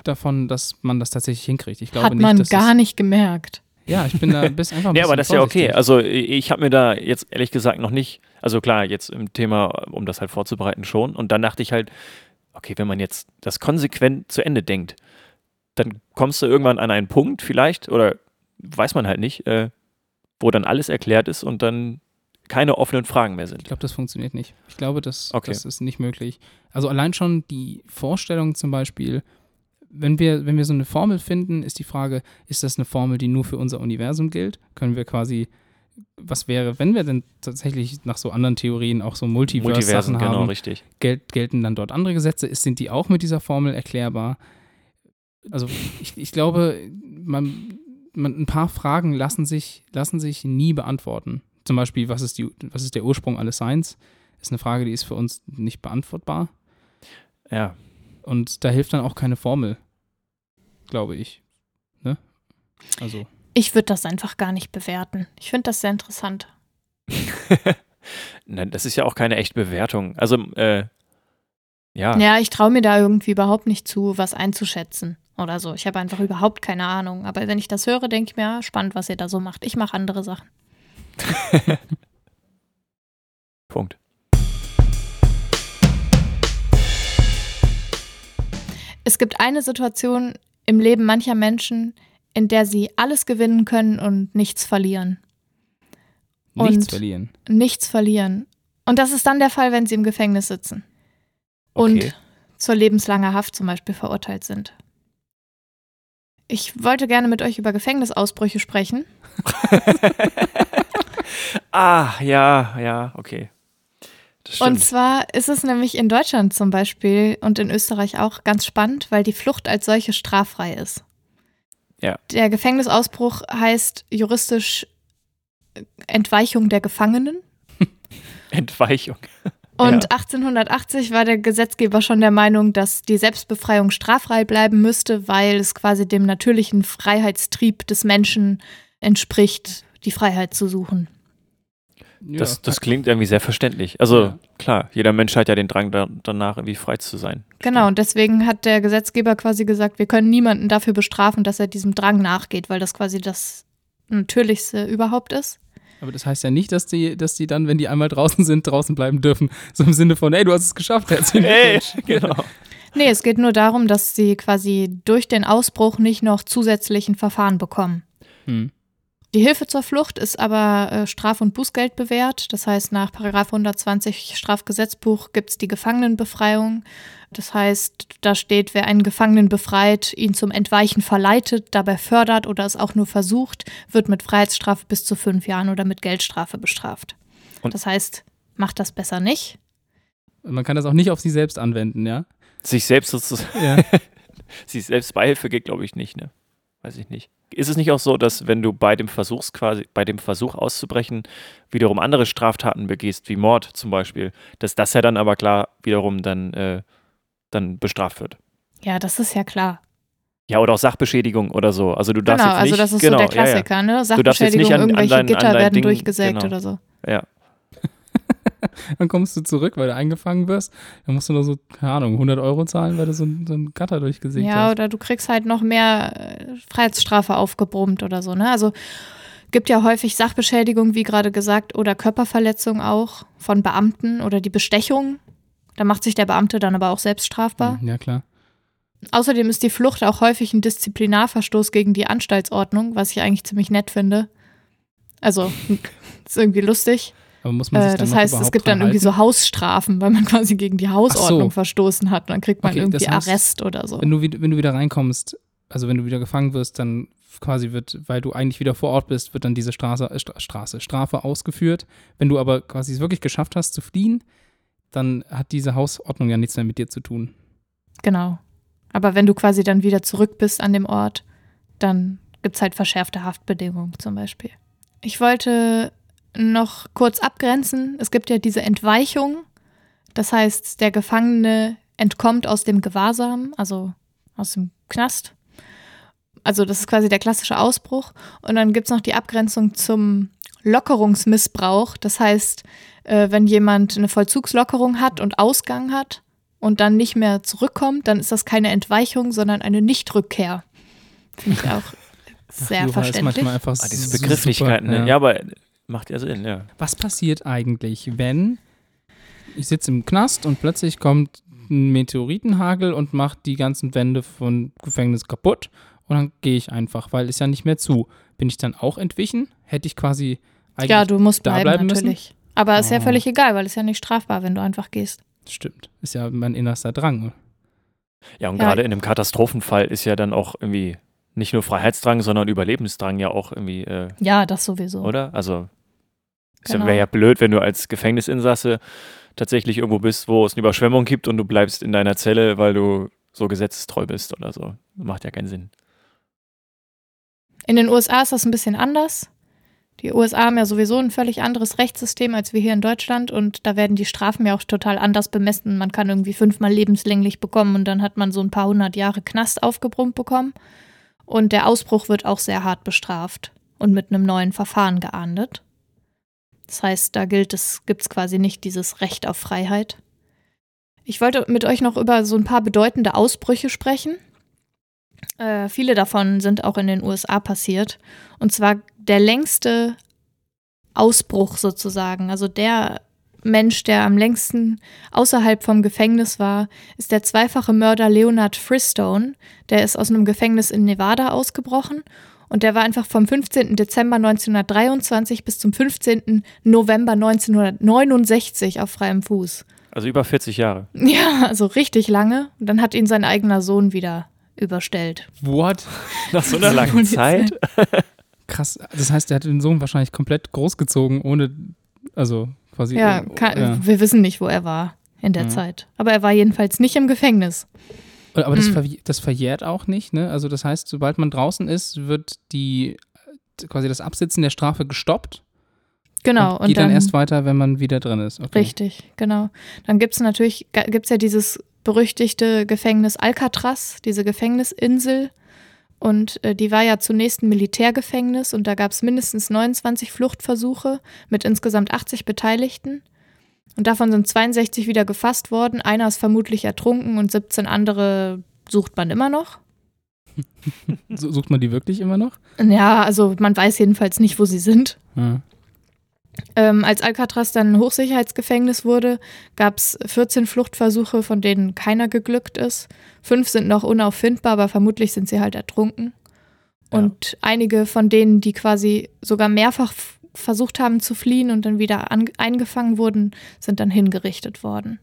davon, dass man das tatsächlich hinkriegt. Ich glaube Hat nicht, man dass gar nicht gemerkt. Ja, ich bin da bis einfach ein Ja, aber das ist ja okay. Also ich ich habe mir da jetzt ehrlich gesagt noch nicht, also klar, jetzt im Thema, um das halt vorzubereiten schon. Und dann dachte ich halt, okay, wenn man jetzt das konsequent zu Ende denkt, dann kommst du irgendwann an einen Punkt vielleicht, oder weiß man halt nicht, äh, wo dann alles erklärt ist und dann keine offenen Fragen mehr Ich sind. glaube, das funktioniert nicht. Ich glaube, das, Okay. das ist nicht möglich. Also allein schon die Vorstellung zum Beispiel, wenn wir, wenn wir so eine Formel finden, ist die Frage, ist das eine Formel, die nur für unser Universum gilt? Können wir quasi, was wäre, wenn wir denn tatsächlich nach so anderen Theorien auch so Multiversen, genau, haben, richtig. gel gelten dann dort andere Gesetze? Ist, sind die auch mit dieser Formel erklärbar? Also ich, ich glaube, man, man, ein paar Fragen lassen sich, lassen sich nie beantworten. Zum Beispiel, was ist, die, was ist der Ursprung alles Seins? Ist eine Frage, die ist für uns nicht beantwortbar. Ja. Und da hilft dann auch keine Formel, glaube ich. Ne? Also, Ich würde das einfach gar nicht bewerten. Ich finde das sehr interessant. Nein, das ist ja auch keine echte Bewertung. Also, äh, ja. Ja, ich traue mir da irgendwie überhaupt nicht zu, was einzuschätzen oder so. Ich habe einfach überhaupt keine Ahnung. Aber wenn ich das höre, denke ich mir, ja, spannend, was ihr da so macht. Ich mache andere Sachen. Punkt. Es gibt eine Situation im Leben mancher Menschen, in der sie alles gewinnen können und nichts verlieren. nichts Und- verlieren. Nichts verlieren. Und das ist dann der Fall, wenn sie im Gefängnis sitzen und Okay. zur lebenslanger Haft zum Beispiel verurteilt sind. Ich wollte gerne mit euch über Gefängnisausbrüche sprechen. Ah, ja, ja, okay. Und zwar ist es nämlich in Deutschland zum Beispiel und in Österreich auch ganz spannend, weil die Flucht als solche straffrei ist. Ja. Der Gefängnisausbruch heißt juristisch Entweichung der Gefangenen. Entweichung. Und Ja. 1880 war der Gesetzgeber schon der Meinung, dass die Selbstbefreiung straffrei bleiben müsste, weil es quasi dem natürlichen Freiheitstrieb des Menschen entspricht, die Freiheit zu suchen. Ja, Das, das klingt irgendwie sehr verständlich. Also Ja. klar, jeder Mensch hat ja den Drang da, danach, irgendwie frei zu sein. Genau, und deswegen hat der Gesetzgeber quasi gesagt, wir können niemanden dafür bestrafen, dass er diesem Drang nachgeht, weil das quasi das Natürlichste überhaupt ist. aber das heißt ja nicht, dass die, dass die dann, wenn die einmal draußen sind, draußen bleiben dürfen. So im Sinne von, ey, du hast es geschafft, herzlichen Hey, genau. Nee, es geht nur darum, dass sie quasi durch den Ausbruch nicht noch zusätzlichen Verfahren bekommen. Hm. Die Hilfe zur Flucht ist aber äh, Straf- und Bußgeld bewährt. Das heißt, nach Paragraph 120 Strafgesetzbuch gibt es die Gefangenenbefreiung. Das heißt, da steht, wer einen Gefangenen befreit, ihn zum Entweichen verleitet, dabei fördert oder es auch nur versucht, wird mit Freiheitsstrafe bis zu fünf Jahren oder mit Geldstrafe bestraft. Und- das heißt, macht das besser nicht. Man kann das auch nicht auf sich selbst anwenden, ja? Sich selbst sozusagen, Ja. sich selbst Beihilfe geht, glaube ich, nicht, ne? Weiß ich nicht. Ist es nicht auch so, dass wenn du bei dem Versuchs quasi, bei dem Versuch auszubrechen, wiederum andere Straftaten begehst, wie Mord zum Beispiel, dass das ja dann aber klar wiederum dann, äh, dann bestraft wird? Ja, das ist ja klar. Ja, oder auch Sachbeschädigung oder so. Also du darfst Genau, jetzt nicht, also das ist genau, so der Klassiker, ne? Darfst jetzt nicht Sachbeschädigung, an- an irgendwelche dein- an Gitter dein werden Ding- durchgesägt genau. oder so. Ja, ja. Dann kommst du zurück, weil du eingefangen wirst. Dann musst du nur so, keine Ahnung, 100 Euro zahlen, weil du so so ein Gatter durchgesägt Ja, hast. oder du kriegst halt noch mehr äh, Freiheitsstrafe aufgebrummt oder so, ne? Also gibt ja häufig Sachbeschädigung, wie gerade gesagt, oder Körperverletzung auch von Beamten oder die Bestechung. Da macht sich der Beamte dann aber auch selbst strafbar. Hm, Ja, klar. Außerdem ist die Flucht auch häufig ein Disziplinarverstoß gegen die Anstaltsordnung, was ich eigentlich ziemlich nett finde. Also, ist irgendwie lustig. Aber muss man sich Äh, das heißt, es gibt dann irgendwie halten? so Hausstrafen, weil man quasi gegen die Hausordnung so. verstoßen hat. Dann kriegt man Okay, irgendwie heißt, Arrest oder so. Wenn du, wieder- wenn du wieder reinkommst, also wenn du wieder gefangen wirst, dann quasi wird, weil du eigentlich wieder vor Ort bist, wird dann diese Straße, Stra Straße, Strafe ausgeführt. Wenn du aber quasi es wirklich geschafft hast zu fliehen, dann hat diese Hausordnung ja nichts mehr mit dir zu tun. Genau. Aber wenn du quasi dann wieder zurück bist an dem Ort, dann gibt es halt verschärfte Haftbedingungen zum Beispiel. Ich wollte noch kurz abgrenzen. Es gibt ja diese Entweichung. Das heißt, der Gefangene entkommt aus dem Gewahrsam, also aus dem Knast. Also das ist quasi der klassische Ausbruch. Und dann gibt es noch die Abgrenzung zum Lockerungsmissbrauch. Das heißt, äh, wenn jemand eine Vollzugslockerung hat und Ausgang hat und dann nicht mehr zurückkommt, dann ist das keine Entweichung, sondern eine Nichtrückkehr. Finde ich auch sehr Ach, das ist verständlich. manchmal einfach Ah, diese super, Begrifflichkeiten, ne? ja. aber macht ja Sinn, ja. Was passiert eigentlich, wenn ich sitze im Knast und plötzlich kommt ein Meteoritenhagel und macht die ganzen Wände von Gefängnis kaputt und dann gehe ich einfach, weil ist ja nicht mehr zu. Bin ich dann auch entwichen? Hätte ich quasi eigentlich. ja, du musst da bleiben, bleiben müssen? natürlich. Aber ist ja Oh. völlig egal, weil es ja nicht strafbar, wenn du einfach gehst. Stimmt. Ist ja mein innerster Drang. Ja, und Ja. gerade in einem Katastrophenfall ist ja dann auch irgendwie nicht nur Freiheitsdrang, sondern Überlebensdrang ja auch irgendwie, äh, Ja, das sowieso. oder? Also, es Genau. wäre ja blöd, wenn du als Gefängnisinsasse tatsächlich irgendwo bist, wo es eine Überschwemmung gibt und du bleibst in deiner Zelle, weil du so gesetzestreu bist oder so. Macht ja keinen Sinn. In den USA ist das ein bisschen anders. Die USA haben ja sowieso ein völlig anderes Rechtssystem als wir hier in Deutschland und da werden die Strafen ja auch total anders bemessen. Man kann irgendwie fünfmal lebenslänglich bekommen und dann hat man so ein paar hundert Jahre Knast aufgebrummt bekommen. Und der Ausbruch wird auch sehr hart bestraft und mit einem neuen Verfahren geahndet. Das heißt, da gilt es, gibt es quasi nicht dieses Recht auf Freiheit. Ich wollte mit euch noch über so ein paar bedeutende Ausbrüche sprechen. Äh, viele davon sind auch in den USA passiert. Und zwar der längste Ausbruch sozusagen, also der Mensch, der am längsten außerhalb vom Gefängnis war, ist der zweifache Mörder Leonard Fristone. Der ist aus einem Gefängnis in Nevada ausgebrochen und der war einfach vom 15. Dezember 1923 bis zum 15. November 1969 auf freiem Fuß. Also über 40 Jahre. Ja, also richtig lange. Und dann hat ihn sein eigener Sohn wieder überstellt. What? Nach so einer langen. Zeit? Krass. Das heißt, er hat den Sohn wahrscheinlich komplett großgezogen, ohne, also quasi. Ja, kann, ja. wir wissen nicht, wo er war in der Ja. Zeit. Aber er war jedenfalls nicht im Gefängnis. Aber das, Mhm. verwi- das verjährt auch nicht, ne? Also das heißt, sobald man draußen ist, wird die quasi das Absitzen der Strafe gestoppt. Genau. Und geht dann, erst weiter, wenn man wieder drin ist. Okay. Richtig, genau. Dann gibt es natürlich, gibt es ja dieses berüchtigte Gefängnis Alcatraz, diese Gefängnisinsel. Und äh, die war ja zunächst ein Militärgefängnis und da gab es mindestens 29 Fluchtversuche mit insgesamt 80 Beteiligten. Und davon sind 62 wieder gefasst worden. Einer ist vermutlich ertrunken und 17 andere sucht man immer noch. Sucht man die wirklich immer noch? Ja, also man weiß jedenfalls nicht, wo sie sind. Ja. Ähm, als Alcatraz dann ein Hochsicherheitsgefängnis wurde, gab es 14 Fluchtversuche, von denen keiner geglückt ist. Fünf sind noch unauffindbar, aber vermutlich sind sie halt ertrunken. Ja. Und einige von denen, die quasi sogar mehrfach versucht haben zu fliehen und dann wieder an eingefangen wurden, sind dann hingerichtet worden.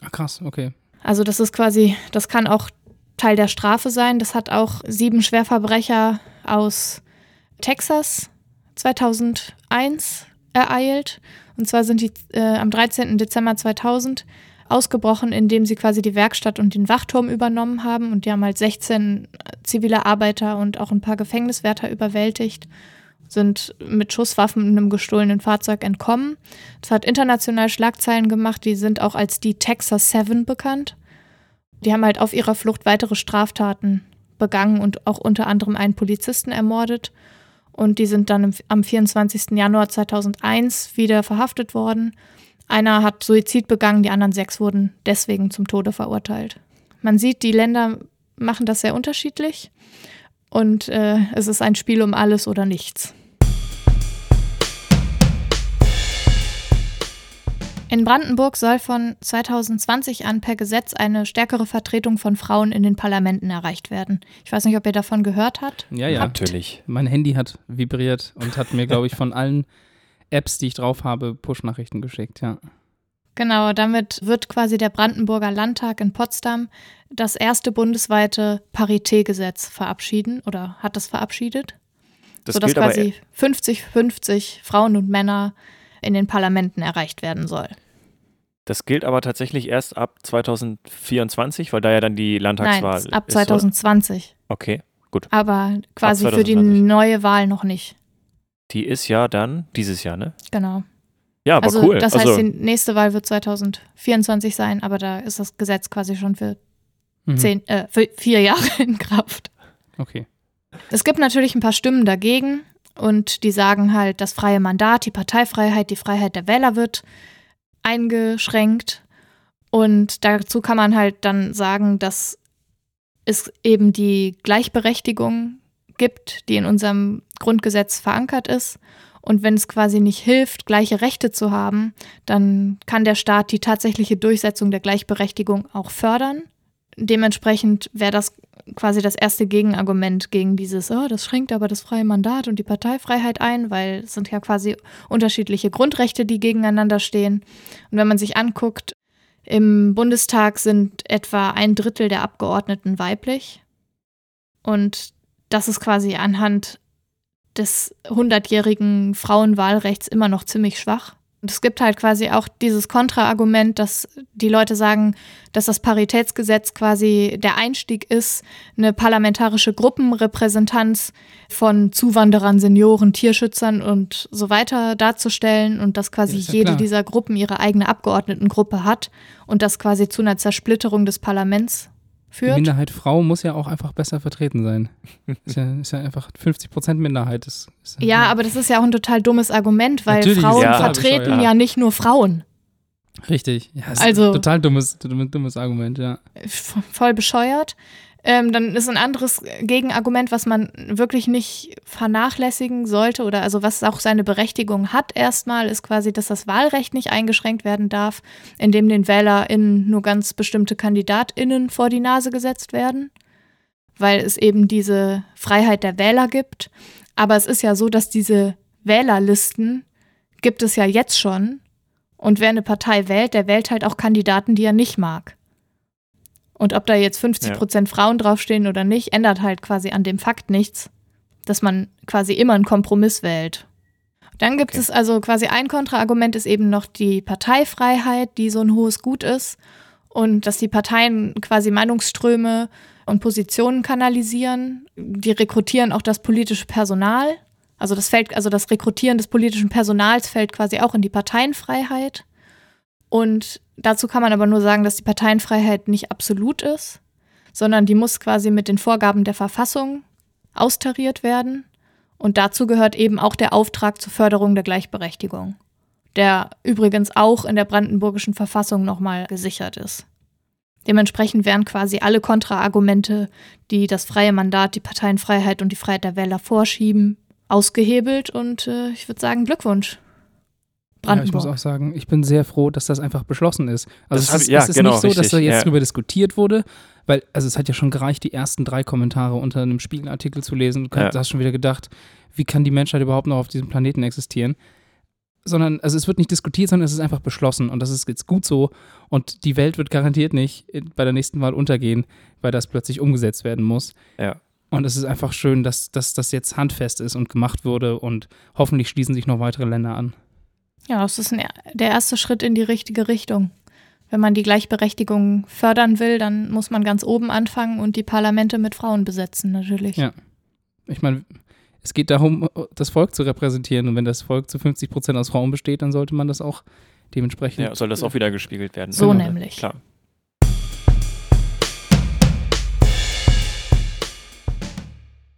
Ah, krass, okay. Also das ist quasi, das kann auch Teil der Strafe sein. Das hat auch sieben Schwerverbrecher aus Texas 2001 ereilt. Und zwar sind die äh, am 13. Dezember 2000 ausgebrochen, indem sie quasi die Werkstatt und den Wachturm übernommen haben. Und die haben halt 16 zivile Arbeiter und auch ein paar Gefängniswärter überwältigt, sind mit Schusswaffen in einem gestohlenen Fahrzeug entkommen. Das hat international Schlagzeilen gemacht. Die sind auch als die Texas Seven bekannt. Die haben halt auf ihrer Flucht weitere Straftaten begangen und auch unter anderem einen Polizisten ermordet. Und die sind dann am 24. Januar 2001 wieder verhaftet worden. Einer hat Suizid begangen, die anderen sechs wurden deswegen zum Tode verurteilt. Man sieht, die Länder machen das sehr unterschiedlich. Und äh, es ist ein Spiel um alles oder nichts. In Brandenburg soll von 2020 an per Gesetz eine stärkere Vertretung von Frauen in den Parlamenten erreicht werden. Ich weiß nicht, ob ihr davon gehört habt. Ja, ja. Natürlich. Mein Handy hat vibriert und hat mir, glaube ich, von allen Apps, die ich drauf habe, Push-Nachrichten geschickt, ja. Genau, damit wird quasi der Brandenburger Landtag in Potsdam das erste bundesweite Paritätgesetz verabschieden oder hat es verabschiedet, Das sodass gilt aber quasi 50-50 Frauen und Männer in den Parlamenten erreicht werden soll. Das gilt aber tatsächlich erst ab 2024, weil da ja dann die Landtagswahl Nein, ab ist. oder? 2020. Okay, Aber quasi für die 2020. neue Wahl noch nicht. die ist ja dann dieses Jahr, ne? Genau. Ja, aber also cool. das also, heißt, die nächste Wahl wird 2024 sein, aber da ist das Gesetz quasi schon für, Mhm. zehn, äh, für vier Jahre in Kraft. Okay. Es gibt natürlich ein paar Stimmen dagegen und die sagen halt, das freie Mandat, die Parteifreiheit, die Freiheit der Wähler wird eingeschränkt. Und dazu kann man halt dann sagen, dass es eben die Gleichberechtigung gibt, die in unserem Grundgesetz verankert ist. Und wenn es quasi nicht hilft, gleiche Rechte zu haben, dann kann der Staat die tatsächliche Durchsetzung der Gleichberechtigung auch fördern. Dementsprechend wäre das quasi das erste Gegenargument gegen dieses, oh, das schränkt aber das freie Mandat und die Parteifreiheit ein, weil es sind ja quasi unterschiedliche Grundrechte, die gegeneinander stehen. Und wenn man sich anguckt, im Bundestag sind etwa ein Drittel der Abgeordneten weiblich. Und das ist quasi anhand des hundertjährigen Frauenwahlrechts immer noch ziemlich schwach. Und es gibt halt quasi auch dieses Kontraargument, dass die Leute sagen, dass das Paritätsgesetz quasi der Einstieg ist, eine parlamentarische Gruppenrepräsentanz von Zuwanderern, Senioren, Tierschützern und so weiter darzustellen und dass quasi Ja, ja jede klar. dieser Gruppen ihre eigene Abgeordnetengruppe hat und das quasi zu einer Zersplitterung des Parlaments Die führt. Minderheit Frau muss ja auch einfach besser vertreten sein. Ist ja, ist ja einfach 50% Minderheit. Ist, ist Ja, aber das ist ja auch ein total dummes Argument, weil Natürlich Frauen total vertreten ja nicht nur Frauen. Richtig. Ja, ist Also- ein total dummes, dummes, dummes Argument, ja. Voll bescheuert. Ähm, dann ist ein anderes Gegenargument, was man wirklich nicht vernachlässigen sollte oder also was auch seine Berechtigung hat erstmal, ist quasi, dass das Wahlrecht nicht eingeschränkt werden darf, indem den WählerInnen nur ganz bestimmte KandidatInnen vor die Nase gesetzt werden, weil es eben diese Freiheit der Wähler gibt. Aber es ist ja so, dass diese Wählerlisten gibt es ja jetzt schon und wer eine Partei wählt, der wählt halt auch Kandidaten, die er nicht mag. Und ob da jetzt 50 Prozent Frauen draufstehen oder nicht, ändert halt quasi an dem Fakt nichts, dass man quasi immer einen Kompromiss wählt. Dann gibt Okay. es also quasi ein Kontraargument ist eben noch die Parteifreiheit, die so ein hohes Gut ist und dass die Parteien quasi Meinungsströme und Positionen kanalisieren. Die rekrutieren auch das politische Personal. Also das fällt, also das Rekrutieren des politischen Personals fällt quasi auch in die Parteienfreiheit. Und dazu kann man aber nur sagen, dass die Parteienfreiheit nicht absolut ist, sondern die muss quasi mit den Vorgaben der Verfassung austariert werden. Und dazu gehört eben auch der Auftrag zur Förderung der Gleichberechtigung, der übrigens auch in der brandenburgischen Verfassung nochmal gesichert ist. Dementsprechend werden quasi alle Kontraargumente, die das freie Mandat, die Parteienfreiheit und die Freiheit der Wähler vorschieben, ausgehebelt und äh, ich würde sagen Glückwunsch. Ja, ich Brandenburg. muss auch sagen, ich bin sehr froh, dass das einfach beschlossen ist. Also Das es ist, ja, es ist genau, nicht so, dass richtig, da jetzt ja. drüber diskutiert wurde, weil, also es hat ja schon gereicht, die ersten drei Kommentare unter einem Spiegelartikel zu lesen. Du Ja. hast schon wieder gedacht, wie kann die Menschheit überhaupt noch auf diesem Planeten existieren? Sondern, also es wird nicht diskutiert, sondern es ist einfach beschlossen und das ist jetzt gut so und die Welt wird garantiert nicht bei der nächsten Wahl untergehen, weil das plötzlich umgesetzt werden muss. Ja. Und es ist einfach schön, dass, dass das jetzt handfest ist und gemacht wurde und hoffentlich schließen sich noch weitere Länder an. Ja, das ist ein, der erste Schritt in die richtige Richtung. Wenn man die Gleichberechtigung fördern will, dann muss man ganz oben anfangen und die Parlamente mit Frauen besetzen, natürlich. Ja. Ich meine, es geht darum, das Volk zu repräsentieren. Und wenn das Volk zu 50 Prozent aus Frauen besteht, dann sollte man das auch dementsprechend. Ja, soll das auch wieder gespiegelt werden. So Genau. nämlich. Klar.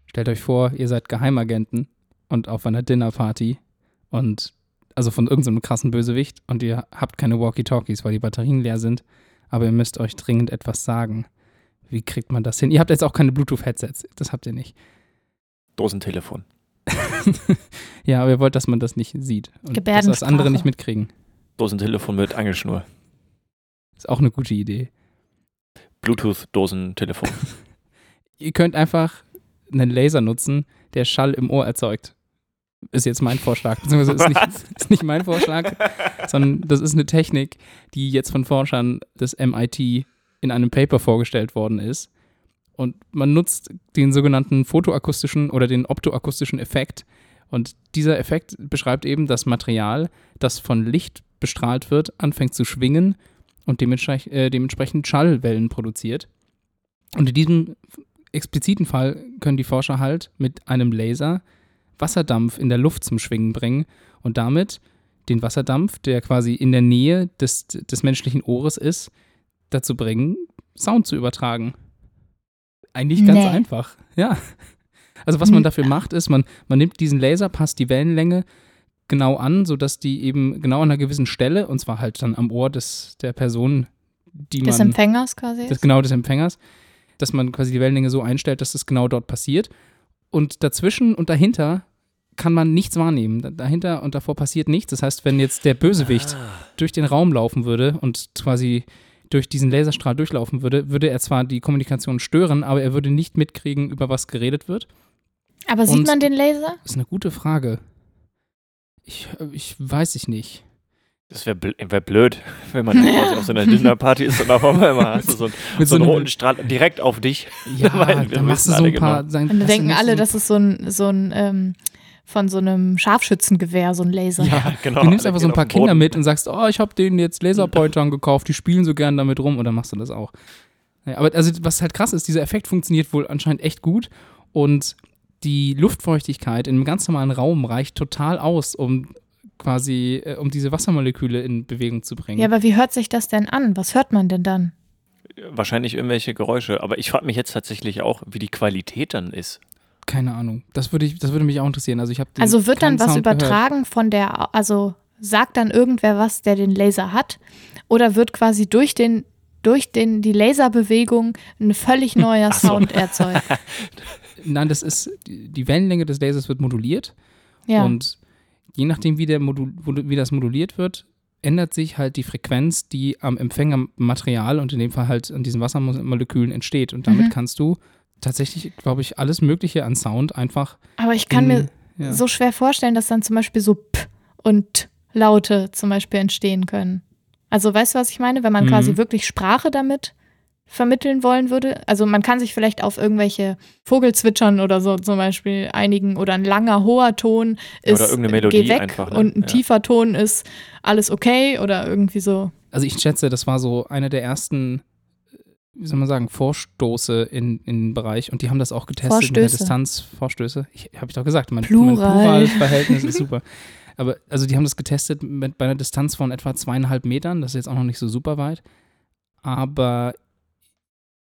Stellt euch vor, ihr seid Geheimagenten und auf einer Dinnerparty und also von irgendeinem krassen Bösewicht und ihr habt keine Walkie-Talkies, weil die Batterien leer sind, aber ihr müsst euch dringend etwas sagen. Wie kriegt man das hin? Ihr habt jetzt auch keine Bluetooth-Headsets, das habt ihr nicht. Dosentelefon. Ja, aber ihr wollt, dass man das nicht sieht und dass das andere nicht mitkriegen. Dosentelefon mit Angelschnur. Ist auch eine gute Idee. Bluetooth-Dosentelefon. Ihr könnt einfach einen Laser nutzen, der Schall im Ohr erzeugt. Ist jetzt mein Vorschlag. Beziehungsweise ist nicht, ist nicht mein Vorschlag, sondern das ist eine Technik, die jetzt von Forschern des MIT in einem Paper vorgestellt worden ist. Und man nutzt den sogenannten photoakustischen oder den optoakustischen Effekt. Und dieser Effekt beschreibt eben das Material, das von Licht bestrahlt wird, anfängt zu schwingen und dementsprech äh, dementsprechend Schallwellen produziert. Und in diesem expliziten Fall können die Forscher halt mit einem Laser Wasserdampf in der Luft zum Schwingen bringen und damit den Wasserdampf, der quasi in der Nähe des, des menschlichen Ohres ist, dazu bringen, Sound zu übertragen. Eigentlich ganz Nee. einfach, ja. Also was man dafür macht, ist, man, man nimmt diesen Laser, passt die Wellenlänge genau an, sodass die eben genau an einer gewissen Stelle, und zwar halt dann am Ohr des, der Person, die Des man Empfängers quasi. des, genau des Empfängers, dass man quasi die Wellenlänge so einstellt, dass es genau dort passiert. Und dazwischen und dahinter kann man nichts wahrnehmen. Da- Dahinter und davor passiert nichts. Das heißt, wenn jetzt der Bösewicht durch den Raum laufen würde und quasi durch diesen Laserstrahl durchlaufen würde, würde er zwar die Kommunikation stören, aber er würde nicht mitkriegen, über was geredet wird. Aber sieht und- man den Laser? Das ist eine gute Frage. Ich, ich weiß ich nicht. Das wäre bl wär blöd, wenn man quasi auf so einer Dinnerparty ist und auf einmal hast du so, einen- Mit so einen einem- roten Strahl direkt auf dich. Ja, Weil wir da machst du so ein paar. genau. Sein, Und dann denken alle, so, das ist so ein, so ein ähm, von so einem Scharfschützengewehr, so ein Laser. Ja, genau. Du nimmst einfach so ein paar Kinder mit und sagst, oh, ich habe denen jetzt Laserpointern gekauft, die spielen so gern damit rum und dann machst du das auch. Ja, aber also, was halt krass ist, dieser Effekt funktioniert wohl anscheinend echt gut und die Luftfeuchtigkeit in einem ganz normalen Raum reicht total aus, um quasi, äh, um diese Wassermoleküle in Bewegung zu bringen. Ja, aber wie hört sich das denn an? Was hört man denn dann? Wahrscheinlich irgendwelche Geräusche. Aber ich frage mich jetzt tatsächlich auch, wie die Qualität dann ist. Keine Ahnung. Das würde, ich, das würde mich auch interessieren. Also, ich habe Also wird dann was Sound gehört. übertragen von der, also sagt dann irgendwer was, der den Laser hat? Oder wird quasi durch den, durch den, die Laserbewegung ein völlig neuer Ach so. Sound erzeugt? Nein, das ist, die die Wellenlänge des Lasers wird moduliert Ja. Und je nachdem, wie, der Modul, wie das moduliert wird, ändert sich halt die Frequenz, die am Empfängermaterial und in dem Fall halt an diesen Wassermolekülen entsteht. Und damit Mhm. kannst du tatsächlich, glaube ich, alles Mögliche an Sound einfach. aber ich kann in, mir ja. so schwer vorstellen, dass dann zum Beispiel so P und T Laute zum Beispiel entstehen können. Also weißt du, was ich meine? Wenn man Mhm. quasi wirklich Sprache damit vermitteln wollen würde. Also man kann sich vielleicht auf irgendwelche Vogelzwitschern oder so zum Beispiel einigen oder ein langer, hoher Ton ist Oder irgendeine Melodie geh weg einfach, ne? und ein Ja. tiefer Ton ist alles okay oder irgendwie so. Also ich schätze, das war so einer der ersten, wie soll man sagen, Vorstoße in, in den Bereich und die haben das auch getestet mit der Vorstöße. Distanz. Vorstöße. Ich, Habe ich doch gesagt, mein, Plural. mein Pluralverhältnis ist super. Aber also die haben das getestet mit, bei einer Distanz von etwa zweieinhalb Metern. Das ist jetzt auch noch nicht so super weit. Aber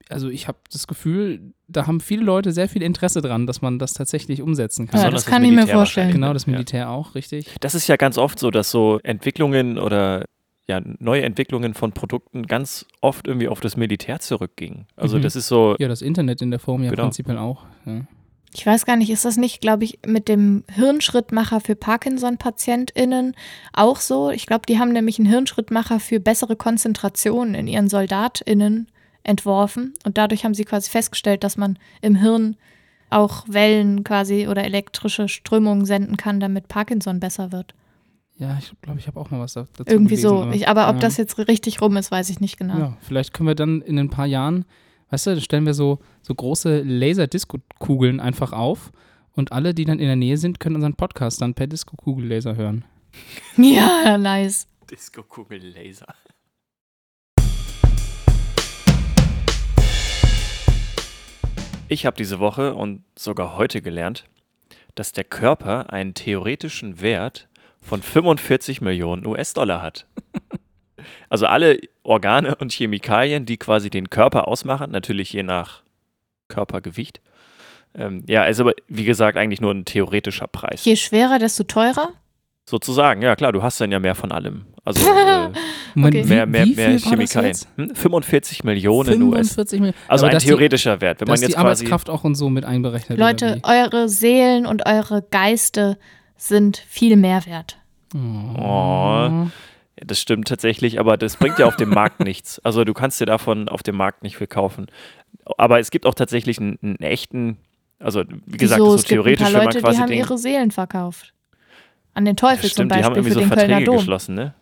also ich habe das Gefühl, da haben viele Leute sehr viel Interesse dran, dass man das tatsächlich umsetzen kann. Ja, das kann ich mir vorstellen. Genau, das Militär auch, richtig. Das ist ja ganz oft so, dass so Entwicklungen oder ja, neue Entwicklungen von Produkten ganz oft irgendwie auf das Militär zurückgingen. Also Mhm. das ist so, Ja, das Internet in der Form ja Genau. prinzipiell auch. Ja. Ich weiß gar nicht, ist das nicht, glaube ich, mit dem Hirnschrittmacher für Parkinson-PatientInnen auch so? Ich glaube, die haben nämlich einen Hirnschrittmacher für bessere Konzentration in ihren SoldatInnen entworfen. Und dadurch haben sie quasi festgestellt, dass man im Hirn auch Wellen quasi oder elektrische Strömungen senden kann, damit Parkinson besser wird. Ja, ich glaube, ich habe auch mal was da- dazu Irgendwie gelesen, so. Ich, aber ob ja. das jetzt richtig rum ist, weiß ich nicht genau. Ja, vielleicht können wir dann in ein paar Jahren, weißt du, da stellen wir so, so große Laserdisco-Kugeln einfach auf und alle, die dann in der Nähe sind, können unseren Podcast dann per Disco-Kugellaser hören. Ja, nice. Disco-Kugel-Laser. Ich habe diese Woche und sogar heute gelernt, dass der Körper einen theoretischen Wert von 45 Millionen US-Dollar hat. Also alle Organe und Chemikalien, die quasi den Körper ausmachen, natürlich je nach Körpergewicht. Ähm, ja, ist aber wie gesagt eigentlich nur ein theoretischer Preis. Je schwerer, desto teurer. Sozusagen, ja klar, du hast dann ja mehr von allem. Also äh, Okay. mehr, mehr, mehr Chemikalien. jetzt? Hm? 45 Millionen US. 45 Millionen. Also Aber ein dass die- theoretischer Wert. Wenn man jetzt die quasi. Arbeitskraft auch und so mit einberechnet. Leute, eure Seelen und eure Geiste sind viel mehr wert. Oh. Ja, das stimmt tatsächlich, aber das bringt ja auf dem Markt nichts. Also du kannst dir davon auf dem Markt nicht viel kaufen. Aber es gibt auch tatsächlich einen, einen echten, also wie gesagt, Wieso? so es gibt ein theoretisch, paar wenn man Leute, quasi die haben denkt, ihre Seelen verkauft. An den Teufel ja, zum stimmt, die haben Beispiel irgendwie für so den Kölner Verträge Dom. geschlossen, ne?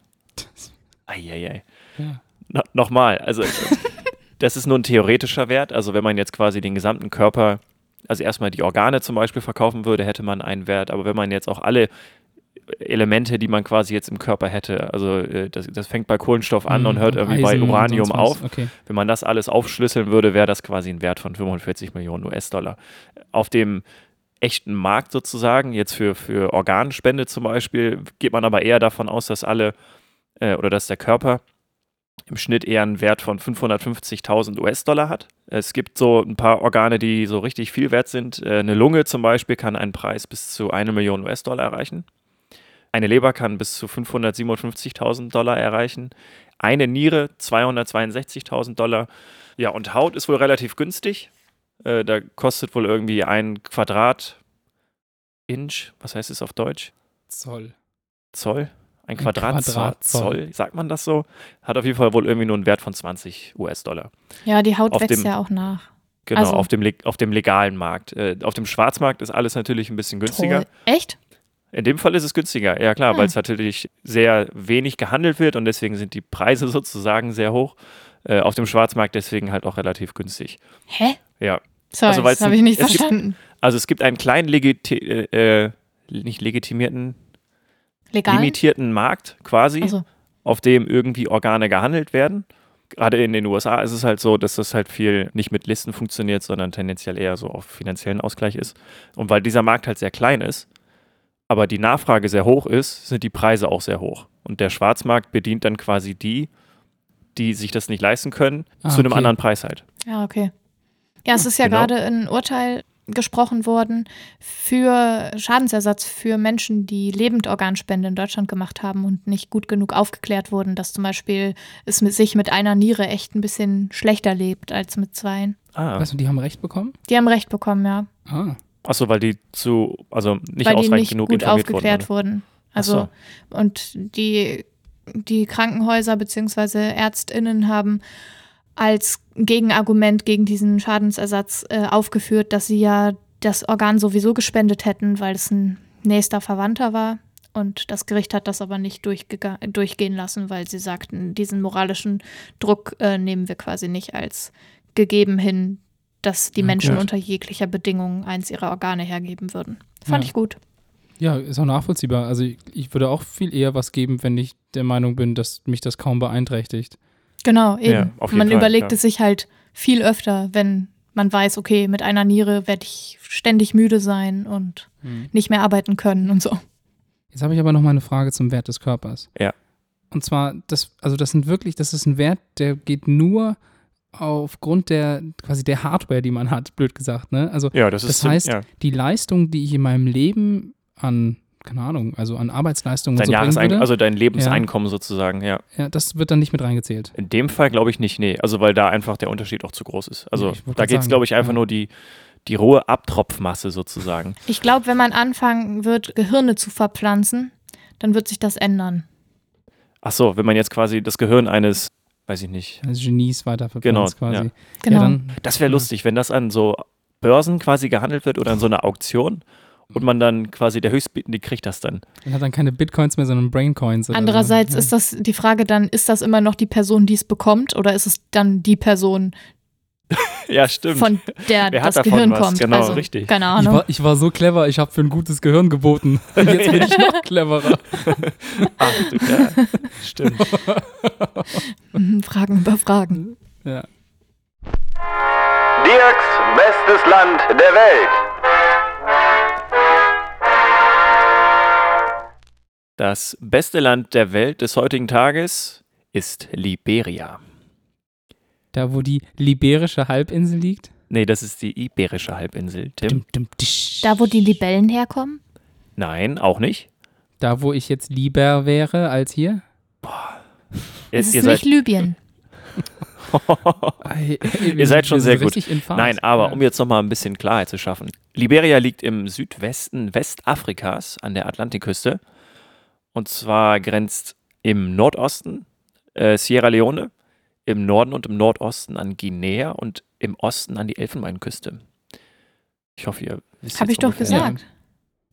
Eieiei. Ja. No, Nochmal, also das ist nur ein theoretischer Wert. Also wenn man jetzt quasi den gesamten Körper, also erstmal die Organe zum Beispiel verkaufen würde, hätte man einen Wert. Aber wenn man jetzt auch alle Elemente, die man quasi jetzt im Körper hätte, also äh, das, das fängt bei Kohlenstoff an und Mhm, hört irgendwie bei Eisen und Uranium auf. Okay. Wenn man das alles aufschlüsseln würde, wäre das quasi ein Wert von 45 Millionen US-Dollar. Auf dem echten Markt sozusagen, jetzt für, für Organspende zum Beispiel, geht man aber eher davon aus, dass alle äh, oder dass der Körper im Schnitt eher einen Wert von 550.000 US-Dollar hat. Es gibt so ein paar Organe, die so richtig viel wert sind. Äh, eine Lunge zum Beispiel kann einen Preis bis zu 1 Million US-Dollar erreichen. Eine Leber kann bis zu 557.000 Dollar erreichen. Eine Niere 262.000 Dollar. Ja, und Haut ist wohl relativ günstig. Äh, da kostet wohl irgendwie ein Quadrat Inch, was heißt es auf Deutsch? Zoll. Zoll? Ein Ein Quadrat, Quadratzoll. Zoll, sagt man das so? Hat auf jeden Fall wohl irgendwie nur einen Wert von 20 US-Dollar. Ja, die Haut Auf wächst dem- ja auch nach. Genau, Also- auf, dem, auf dem legalen Markt. Äh, auf dem Schwarzmarkt ist alles natürlich ein bisschen günstiger. Toll. Echt? In dem Fall ist es günstiger, ja klar, Hm. weil es natürlich sehr wenig gehandelt wird und deswegen sind die Preise sozusagen sehr hoch. Äh, auf dem Schwarzmarkt deswegen halt auch relativ günstig. Hä? Ja. Sorry, Also, das habe ich nicht es gibt- verstanden. Also es gibt einen kleinen legiti äh, äh, nicht legitimierten, Legal? limitierten Markt quasi, Also, auf dem irgendwie Organe gehandelt werden. Gerade in den USA ist es halt so, dass das halt viel nicht mit Listen funktioniert, sondern tendenziell eher so auf finanziellen Ausgleich ist. Und weil dieser Markt halt sehr klein ist, aber die Nachfrage sehr hoch ist, sind die Preise auch sehr hoch. Und der Schwarzmarkt bedient dann quasi die, die sich das nicht leisten können, Ah, zu einem okay. anderen Preis halt. ja, okay. Ja, es ist ja Genau. gerade ein Urteil gesprochen worden für Schadensersatz für Menschen, die Lebendorganspende in Deutschland gemacht haben und nicht gut genug aufgeklärt wurden, dass zum Beispiel es mit sich mit einer Niere echt ein bisschen schlechter lebt als mit zweien. Ah, Weißt du, die haben Recht bekommen? Die haben Recht bekommen, ja. Ah. achso, weil die zu, also nicht weil die ausreichend nicht genug gut informiert aufgeklärt wurden. wurden. Also so. und die, die Krankenhäuser bzw. ÄrztInnen haben als Gegenargument gegen diesen Schadensersatz äh, aufgeführt, dass sie ja das Organ sowieso gespendet hätten, weil es ein nächster Verwandter war Und das Gericht hat das aber nicht durchgehen lassen, weil sie sagten, diesen moralischen Druck äh, nehmen wir quasi nicht als gegeben hin, dass die Ja, Menschen gut. unter jeglicher Bedingung eins ihrer Organe hergeben würden. Fand Ja. ich gut. Ja, ist auch nachvollziehbar. Also ich, ich würde auch viel eher was geben, wenn ich der Meinung bin, dass mich das kaum beeinträchtigt. Genau, eben. Ja, auf jeden man Fall, überlegt klar. es sich halt viel öfter, wenn man weiß, okay, mit einer Niere werde ich ständig müde sein und nicht mehr arbeiten können und so. Jetzt habe ich aber noch mal eine Frage zum Wert des Körpers. Ja. Und zwar, das, also das sind wirklich, das ist ein Wert, der geht nur aufgrund der quasi der Hardware, die man hat, blöd gesagt. Ne? Also Ja, das ist Das heißt, ja, die Leistung, die ich in meinem Leben an, keine Ahnung, also an Arbeitsleistung und dein so bringen Jahresein würde, also dein Lebenseinkommen sozusagen, ja. ja, das wird dann nicht mit reingezählt. In dem Fall glaube ich nicht, nee. Also weil da einfach der Unterschied auch zu groß ist. Also Ja, da geht es, glaube ich, einfach ja. nur die, die rohe Abtropfmasse sozusagen. Ich glaube, wenn man anfangen wird, Gehirne zu verpflanzen, dann wird sich das ändern. Ach so, wenn man jetzt quasi das Gehirn eines, weiß ich nicht, Also Genies weiter Genau, verpflanzt quasi. ja. Genau. Ja, dann, das wäre Ja. lustig, wenn das an so Börsen quasi gehandelt wird oder an so einer Auktion und man dann quasi der Höchstbietende kriegt das dann. man hat dann keine Bitcoins mehr, sondern Braincoins. Andererseits so. ist das die Frage dann, ist das immer noch die Person, die es bekommt oder ist es dann die Person, Ja, stimmt. von der Wer hat das Gehirn was? kommt? Genau, also, richtig. Keine ich, Ahnung. war, ich war so clever, ich habe für ein gutes Gehirn geboten. Und jetzt bin ich noch cleverer. Ach, du, ja, stimmt. Mhm, Fragen über Fragen. Ja. Dirks bestes Land der Welt. Das beste Land der Welt des heutigen Tages ist Liberia. Da, wo die Liberische Halbinsel liegt. Nee, das ist die Iberische Halbinsel, Tim. Da, wo die Libellen herkommen? Nein, auch nicht. Da, wo ich jetzt lieber wäre als hier. Es ist ihr nicht seid, Libyen. Ihr seid schon sehr gut. Nein, aber um jetzt nochmal ein bisschen Klarheit zu schaffen. Liberia liegt im Südwesten Westafrikas an der Atlantikküste. Und zwar grenzt im Nordosten äh, Sierra Leone, im Norden und im Nordosten an Guinea und im Osten an die Elfenbeinküste. Ich hoffe, ihr wisst Habe ich doch gesagt.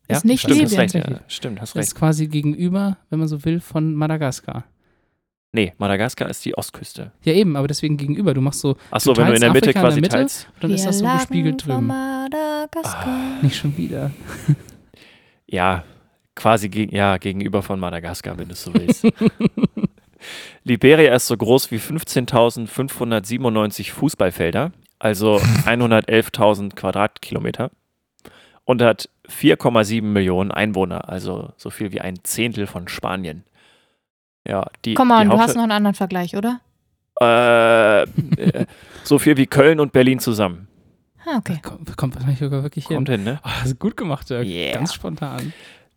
Ja? Ist nicht Stimmt, hast recht, ja. Stimmt, hast Das ist recht. quasi gegenüber, wenn man so will, von Madagaskar. Nee, Madagaskar ist die Ostküste. Ja, eben, aber deswegen gegenüber. Du machst so, Achso, Du wenn du in der Mitte Afrika in der quasi Mitte? teilst. dann ist das so gespiegelt drüben. Madagaskar. Nicht schon wieder. Ja, quasi gegen, ja, gegenüber von Madagaskar, wenn du es so willst. Liberia ist so groß wie 15.597 Fußballfelder, also 111.000 Quadratkilometer und hat 4,7 Millionen Einwohner, also so viel wie ein Zehntel von Spanien. Ja, die, Komm mal, die du hast noch einen anderen Vergleich, oder? äh, äh, so viel wie Köln und Berlin zusammen. Ah, okay. Kommt, kommt wahrscheinlich sogar wirklich hin. Kommt hin, ne? Oh, das ist gut gemacht, Dirk. Yeah. Ganz spontan.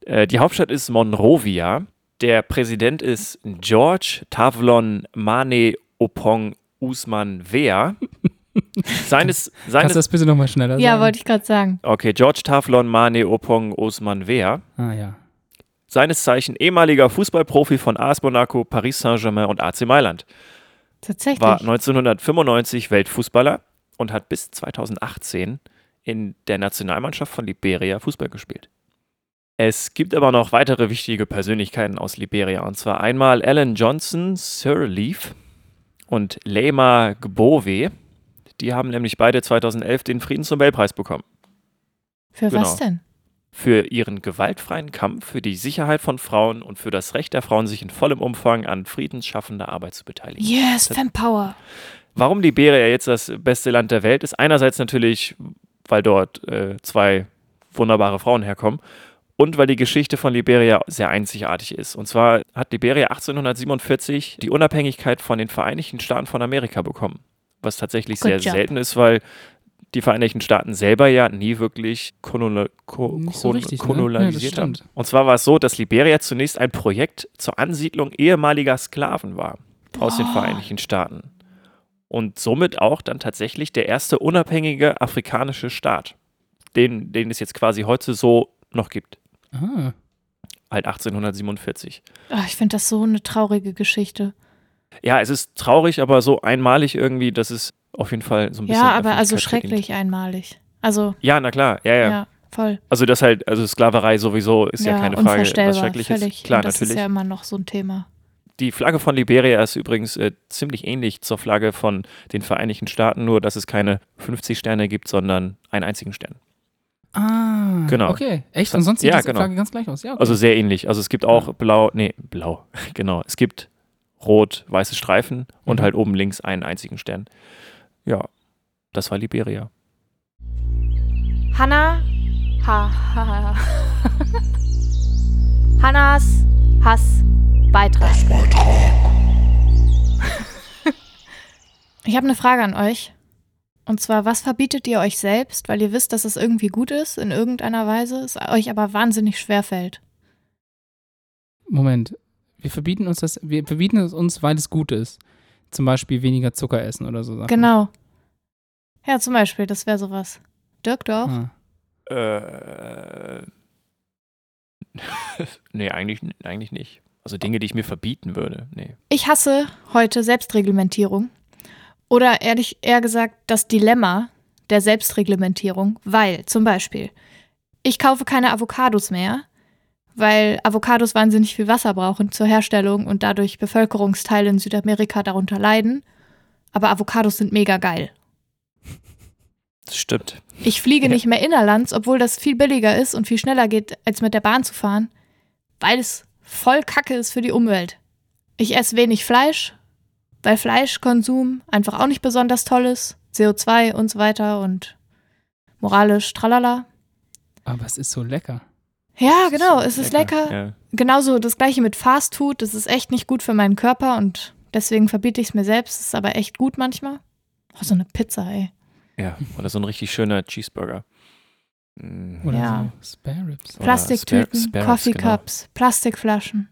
Äh, die Hauptstadt ist Monrovia. Der Präsident ist George Tavlon Mane Opong Usman Wea. Seines, Kannst du seines, das bitte nochmal schneller Ja, sagen? wollte ich gerade sagen. okay, George Tavlon Mane Opong Usman Wea. Ah, ja. Seines Zeichen ehemaliger Fußballprofi von AS Monaco, Paris Saint-Germain und AC Mailand. Tatsächlich. War 1995 Weltfußballer und hat bis 2018 in der Nationalmannschaft von Liberia Fußball gespielt. Es gibt aber noch weitere wichtige Persönlichkeiten aus Liberia, und zwar einmal Alan Johnson, Sirleaf und Lema Gbove. Die haben nämlich beide 2011 den Friedensnobelpreis bekommen. Für was genau. denn? Für ihren gewaltfreien Kampf für die Sicherheit von Frauen und für das Recht der Frauen, sich in vollem Umfang an friedensschaffender Arbeit zu beteiligen. Yes, Fempower. Warum Liberia jetzt das beste Land der Welt ist, einerseits natürlich, weil dort äh, zwei wunderbare Frauen herkommen und weil die Geschichte von Liberia sehr einzigartig ist. Und zwar hat Liberia 1847 die Unabhängigkeit von den Vereinigten Staaten von Amerika bekommen, was tatsächlich Good sehr job. selten ist, weil die Vereinigten Staaten selber ja nie wirklich kolonial, ko, so ne? kolonialisiert Ja, haben. Und zwar war es so, dass Liberia zunächst ein Projekt zur Ansiedlung ehemaliger Sklaven war aus den Boah. Vereinigten Staaten. Und somit auch dann tatsächlich der erste unabhängige afrikanische Staat, den, den es jetzt quasi heute so noch gibt. Ah. Halt 1847. Ah, ich finde das so eine traurige Geschichte. Ja, es ist traurig, aber so einmalig irgendwie, dass es auf jeden Fall so ein bisschen. Ja, aber also Öffentlichkeit verdient. schrecklich einmalig. Also, Ja, na klar, ja, ja. ja. voll. Also das halt, also Sklaverei sowieso ist ja, keine Frage, was Schreckliches. völlig. Klar, das natürlich. ist ja immer noch so ein Thema. Die Flagge von Liberia ist übrigens äh, ziemlich ähnlich zur Flagge von den Vereinigten Staaten, nur dass es keine 50 Sterne gibt, sondern einen einzigen Stern. Ah, Genau. Okay, echt? Und sonst sieht Ja, die genau. Flagge ganz gleich aus. Ja, okay. Also sehr ähnlich. Also es gibt auch blau, nee, blau, genau. Es gibt rot, weiße Streifen und Mhm. halt oben links einen einzigen Stern. Ja, das war Liberia. Hannah. Ha, ha, ha. Hannas Hassbeitrag. Ich habe eine Frage an euch. Und zwar, was verbietet ihr euch selbst, weil ihr wisst, dass es irgendwie gut ist, in irgendeiner Weise, es euch aber wahnsinnig schwer fällt? Moment. Wir verbieten uns das, wir verbieten es uns, weil es gut ist. Zum Beispiel weniger Zucker essen oder so Sachen. Genau. Ja, zum Beispiel, das wäre sowas. Dirk, du auch? Ah. Äh, nee, eigentlich, eigentlich nicht. Also Dinge, die ich mir verbieten würde. Nee. Ich hasse heute Selbstreglementierung. Oder ehrlich, eher gesagt, das Dilemma der Selbstreglementierung, weil zum Beispiel, ich kaufe keine Avocados mehr, weil Avocados wahnsinnig viel Wasser brauchen zur Herstellung und dadurch Bevölkerungsteile in Südamerika darunter leiden. Aber Avocados sind mega geil. Das stimmt. Ich fliege Ja. nicht mehr innerlands, obwohl das viel billiger ist und viel schneller geht, als mit der Bahn zu fahren, weil es voll Kacke ist für die Umwelt. Ich esse wenig Fleisch, weil Fleischkonsum einfach auch nicht besonders toll ist. CO2 und so weiter und moralisch, tralala. Aber es ist so lecker. Ja, genau, es ist lecker. Ja. Genauso das gleiche mit Fast Food. Das ist echt nicht gut für meinen Körper und deswegen verbiete ich es mir selbst. Es ist aber echt gut manchmal. Oh, so eine Pizza, ey. ja, oder so ein richtig schöner Cheeseburger. Oder Ja. so Spare Ribs. Oder Plastiktüten, Spare- Spares, Coffee genau. Cups, Plastikflaschen.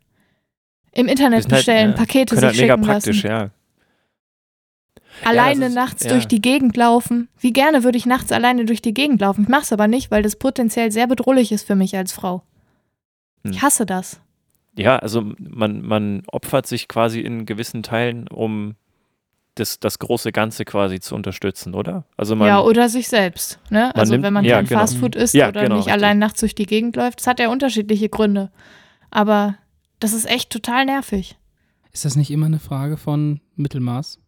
Im Internet halt, bestellen, ja, Pakete sich halt mega schicken praktisch, lassen. ja. Alleine ist- nachts ja. durch die Gegend laufen. Wie gerne würde ich nachts alleine durch die Gegend laufen? Ich mache es aber nicht, weil das potenziell sehr bedrohlich ist für mich als Frau. Hm. Ich hasse das. Ja, also man, man opfert sich quasi in gewissen Teilen, um das, das große Ganze quasi zu unterstützen, oder? Also man, ja, oder sich selbst. Ne? Also nimmt- wenn man ja, kein genau. Fastfood isst Ja, oder genau, nicht richtig. allein nachts durch die Gegend läuft. Das hat ja unterschiedliche Gründe. Aber das ist echt total nervig. Ist das nicht immer eine Frage von Mittelmaß?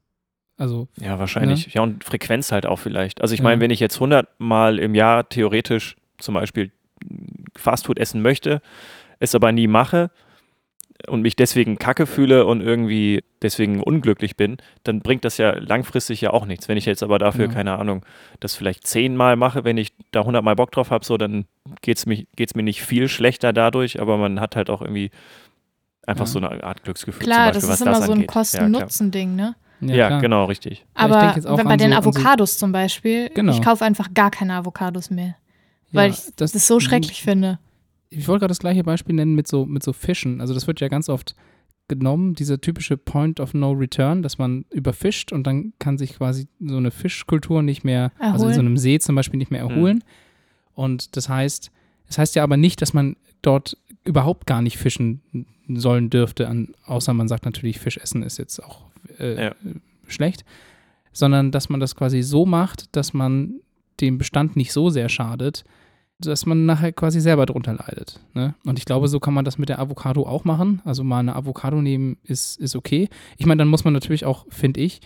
Also, Ja, wahrscheinlich. Ja, und Frequenz halt auch vielleicht. Also ich Ja. meine, wenn ich jetzt 100 Mal im Jahr theoretisch zum Beispiel Fastfood essen möchte, es aber nie mache und mich deswegen kacke fühle und irgendwie deswegen unglücklich bin, dann bringt das ja langfristig ja auch nichts. Wenn ich jetzt aber dafür, Ja. keine Ahnung, das vielleicht zehnmal mache, wenn ich da 100 Mal Bock drauf habe, so, dann geht es geht's mir nicht viel schlechter dadurch, aber man hat halt auch irgendwie einfach Ja. so eine Art Glücksgefühl. Klar, zum Beispiel, das was ist immer so ein. Kosten-Nutzen-Ding, ne? Ja, klar. genau, richtig. Ja, ich Aber bei den so- an so- Avocados zum Beispiel, Genau. ich kaufe einfach gar keine Avocados mehr, weil Ja, ich das, so schrecklich finde. Ich wollte gerade das gleiche Beispiel nennen mit so, mit so Fischen. Also das wird ja ganz oft genommen, dieser typische Point of No Return, dass man überfischt und dann kann sich quasi so eine Fischkultur nicht mehr, also in so Erholen. einem See zum Beispiel nicht mehr Mhm. erholen. Und das heißt, das heißt ja aber nicht, dass man dort überhaupt gar nicht fischen sollen dürfte, an, außer man sagt natürlich, Fisch essen ist jetzt auch äh, Ja. schlecht, sondern dass man das quasi so macht, dass man dem Bestand nicht so sehr schadet, dass man nachher quasi selber drunter leidet. Ne? Und ich glaube, so kann man das mit der Avocado auch machen. Also mal eine Avocado nehmen ist, ist okay. Ich meine, dann muss man natürlich auch, finde ich,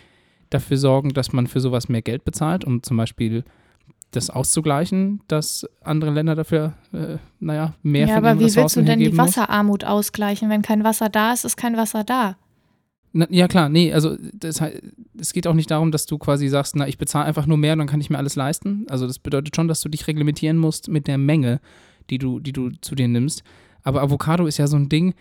dafür sorgen, dass man für sowas mehr Geld bezahlt, um zum Beispiel das auszugleichen, dass andere Länder dafür, äh, naja, mehr Ja, von aber ihren wie willst Ressourcen du denn die hergeben muss. Wasserarmut ausgleichen? Wenn kein Wasser da ist, ist kein Wasser da. Na, ja, klar, nee, also das, es geht auch nicht darum, dass du quasi sagst, na, ich bezahle einfach nur mehr, dann kann ich mir alles leisten. Also das bedeutet schon, dass du dich reglementieren musst mit der Menge, die du, die du zu dir nimmst. Aber Avocado ist ja so ein Ding,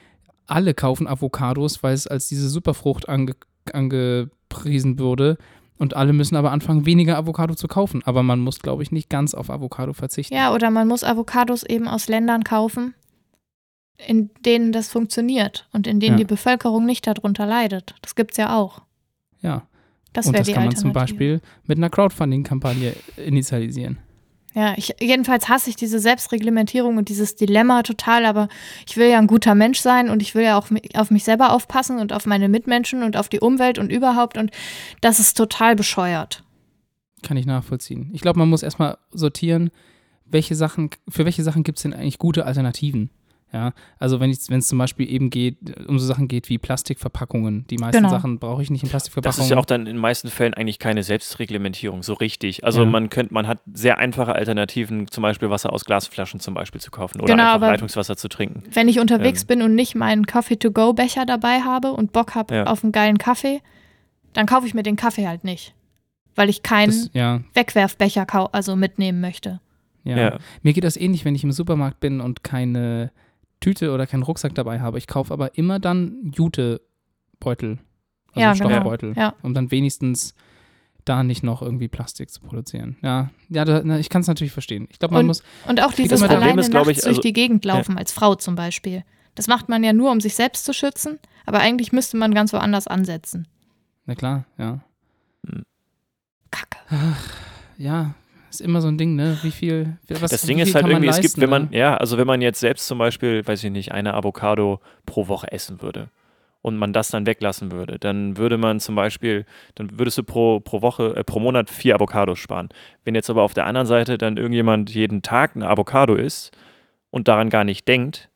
alle kaufen Avocados, weil es als diese Superfrucht ange, angepriesen wurde. Und alle müssen aber anfangen, weniger Avocado zu kaufen. Aber man muss, glaube ich, nicht ganz auf Avocado verzichten. Ja, oder man muss Avocados eben aus Ländern kaufen, in denen das funktioniert und in denen Ja. die Bevölkerung nicht darunter leidet. Das gibt's ja auch. Ja. Das Und das kann man zum. Beispiel mit einer Crowdfunding-Kampagne initialisieren. Ja, ich, jedenfalls hasse ich diese Selbstreglementierung und dieses Dilemma total, aber ich will ja ein guter Mensch sein und ich will ja auch auf mich selber aufpassen und auf meine Mitmenschen und auf die Umwelt und überhaupt und das ist total bescheuert. Kann ich nachvollziehen. Ich glaube, man muss erstmal sortieren, welche Sachen, für welche Sachen gibt es denn eigentlich gute Alternativen? Ja, also wenn es zum Beispiel eben geht, um so Sachen geht wie Plastikverpackungen. Die meisten Genau. Sachen brauche ich nicht in Das Plastikverpackungen. ist ja auch dann in den meisten Fällen eigentlich keine Selbstreglementierung, so richtig. Also Ja. man könnte, man hat sehr einfache Alternativen, zum Beispiel Wasser aus Glasflaschen zum Beispiel zu kaufen oder Genau, einfach aber- Leitungswasser zu trinken. Wenn ich unterwegs Ähm. bin und nicht meinen Coffee-to-go-Becher dabei habe und Bock habe Ja. auf einen geilen Kaffee, dann kaufe ich mir den Kaffee halt nicht. Weil ich keinen das, ja, Wegwerfbecher kau also mitnehmen möchte. ja. Ja. Mir geht das ähnlich, wenn ich im Supermarkt bin und keine Tüte oder keinen Rucksack dabei habe. Ich kaufe aber immer dann Jutebeutel. Also Ja, genau. Stoffbeutel. Ja. Um dann wenigstens da nicht noch irgendwie Plastik zu produzieren. Ja, ja da, na, ich kann es natürlich verstehen. Ich glaube, man Und- muss. Und auch dieses alleine ist, nachts ich, durch also- die Gegend laufen, als Frau zum Beispiel. Das macht man ja nur, um sich selbst zu schützen, aber eigentlich müsste man ganz woanders ansetzen. Na klar, ja. Kacke. Ja, ist immer so ein Ding, ne? Wie viel. Was, das wie Ding viel ist halt irgendwie, es gibt, leisten, wenn man, ne? ja, also wenn man jetzt selbst zum Beispiel, weiß ich nicht, eine Avocado pro Woche essen würde und man das dann weglassen würde, dann würde man zum Beispiel, dann würdest du pro, pro Woche, äh, pro Monat vier Avocados sparen. Wenn jetzt aber auf der anderen Seite dann irgendjemand jeden Tag eine Avocado isst und daran gar nicht denkt,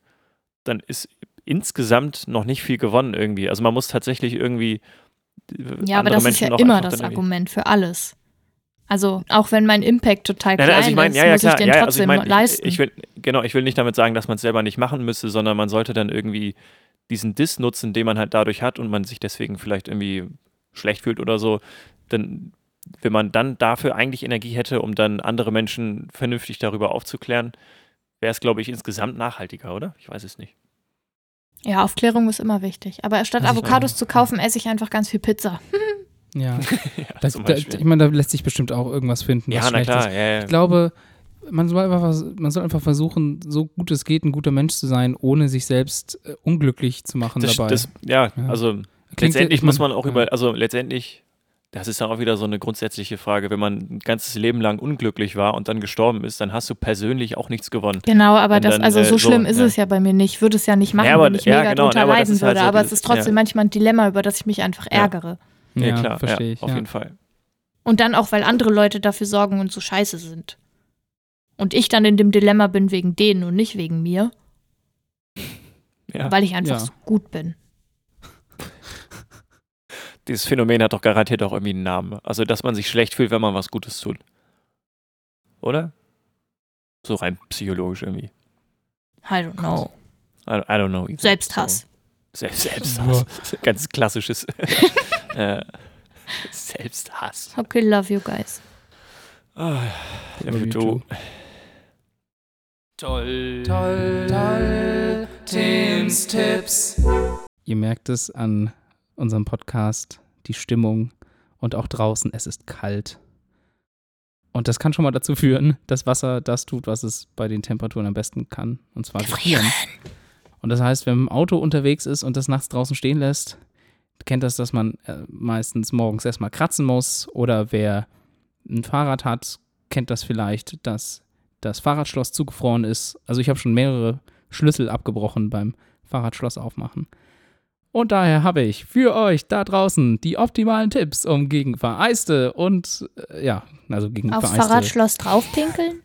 dann ist insgesamt noch nicht viel gewonnen irgendwie. Also man muss tatsächlich irgendwie äh, Ja, aber das ist Menschen ja noch immer das Argument für alles. Also auch wenn mein Impact total Nein, klein also ich meine, ist, ja, ja, muss klar, ich den ja, trotzdem also ich mein, leisten. Ich, ich will, genau, ich will nicht damit sagen, dass man es selber nicht machen müsste, sondern man sollte dann irgendwie diesen Diss nutzen, den man halt dadurch hat und man sich deswegen vielleicht irgendwie schlecht fühlt oder so, dann, wenn man dann dafür eigentlich Energie hätte, um dann andere Menschen vernünftig darüber aufzuklären, wäre es, glaube ich, insgesamt nachhaltiger, oder? Ich weiß es nicht. ja, Aufklärung ist immer wichtig. Aber statt Avocados zu kaufen, esse ich einfach ganz viel Pizza. Ja. ja, Da, zum da, ich meine, da lässt sich bestimmt auch irgendwas finden. ja, na klar, ja, ja. Ich glaube, man soll, einfach, man soll einfach versuchen, so gut es geht, ein guter Mensch zu sein, ohne sich selbst äh, unglücklich zu machen das, dabei. das, ja, Ja. also Klingt- letztendlich ich muss man auch ja. über, also letztendlich, das ist dann auch wieder so eine grundsätzliche Frage, wenn man ein ganzes Leben lang unglücklich war und dann gestorben ist, dann hast du persönlich auch nichts gewonnen. Genau, aber das, dann, also äh, so so, schlimm ist ja. es ja bei mir nicht. Ich würde es ja nicht machen, Ja, aber- wenn ich ja, mega genau, drunter das leiden halt würde. so aber es dieses- ist trotzdem ja. manchmal ein Dilemma, über das ich mich einfach Ja. ärgere. Ja, klar, verstehe ja, ich. auf ja. jeden Fall. Und dann auch, weil andere Leute dafür sorgen und so scheiße sind. Und ich dann in dem Dilemma bin wegen denen und nicht wegen mir, Ja. weil ich einfach Ja. so gut bin. Dieses Phänomen hat doch garantiert auch irgendwie einen Namen. Also, dass man sich schlecht fühlt, wenn man was Gutes tut. Oder? So rein psychologisch irgendwie. I don't know. I, I don't know. either. Selbsthass. So, Selbst, Selbsthass. Ganz klassisches. äh, Selbsthass. Okay, love you guys. Ah, Love you. Toll. Toll, toll, Tims Tipps. Ihr merkt es an unserem Podcast, die Stimmung und auch draußen, es ist kalt. Und das kann schon mal dazu führen, dass Wasser das tut, was es bei den Temperaturen am besten kann, und zwar gefrieren. Und das heißt, wenn man im Auto unterwegs ist und das nachts draußen stehen lässt, kennt das, dass man äh, meistens morgens erstmal kratzen muss oder wer ein Fahrrad hat, kennt das vielleicht, dass das Fahrradschloss zugefroren ist. Also ich habe schon mehrere Schlüssel abgebrochen beim Fahrradschloss aufmachen. Und daher habe ich für euch da draußen die optimalen Tipps, um gegen vereiste und äh, ja, also gegen Aufs vereiste. Fahrradschloss draufpinkeln?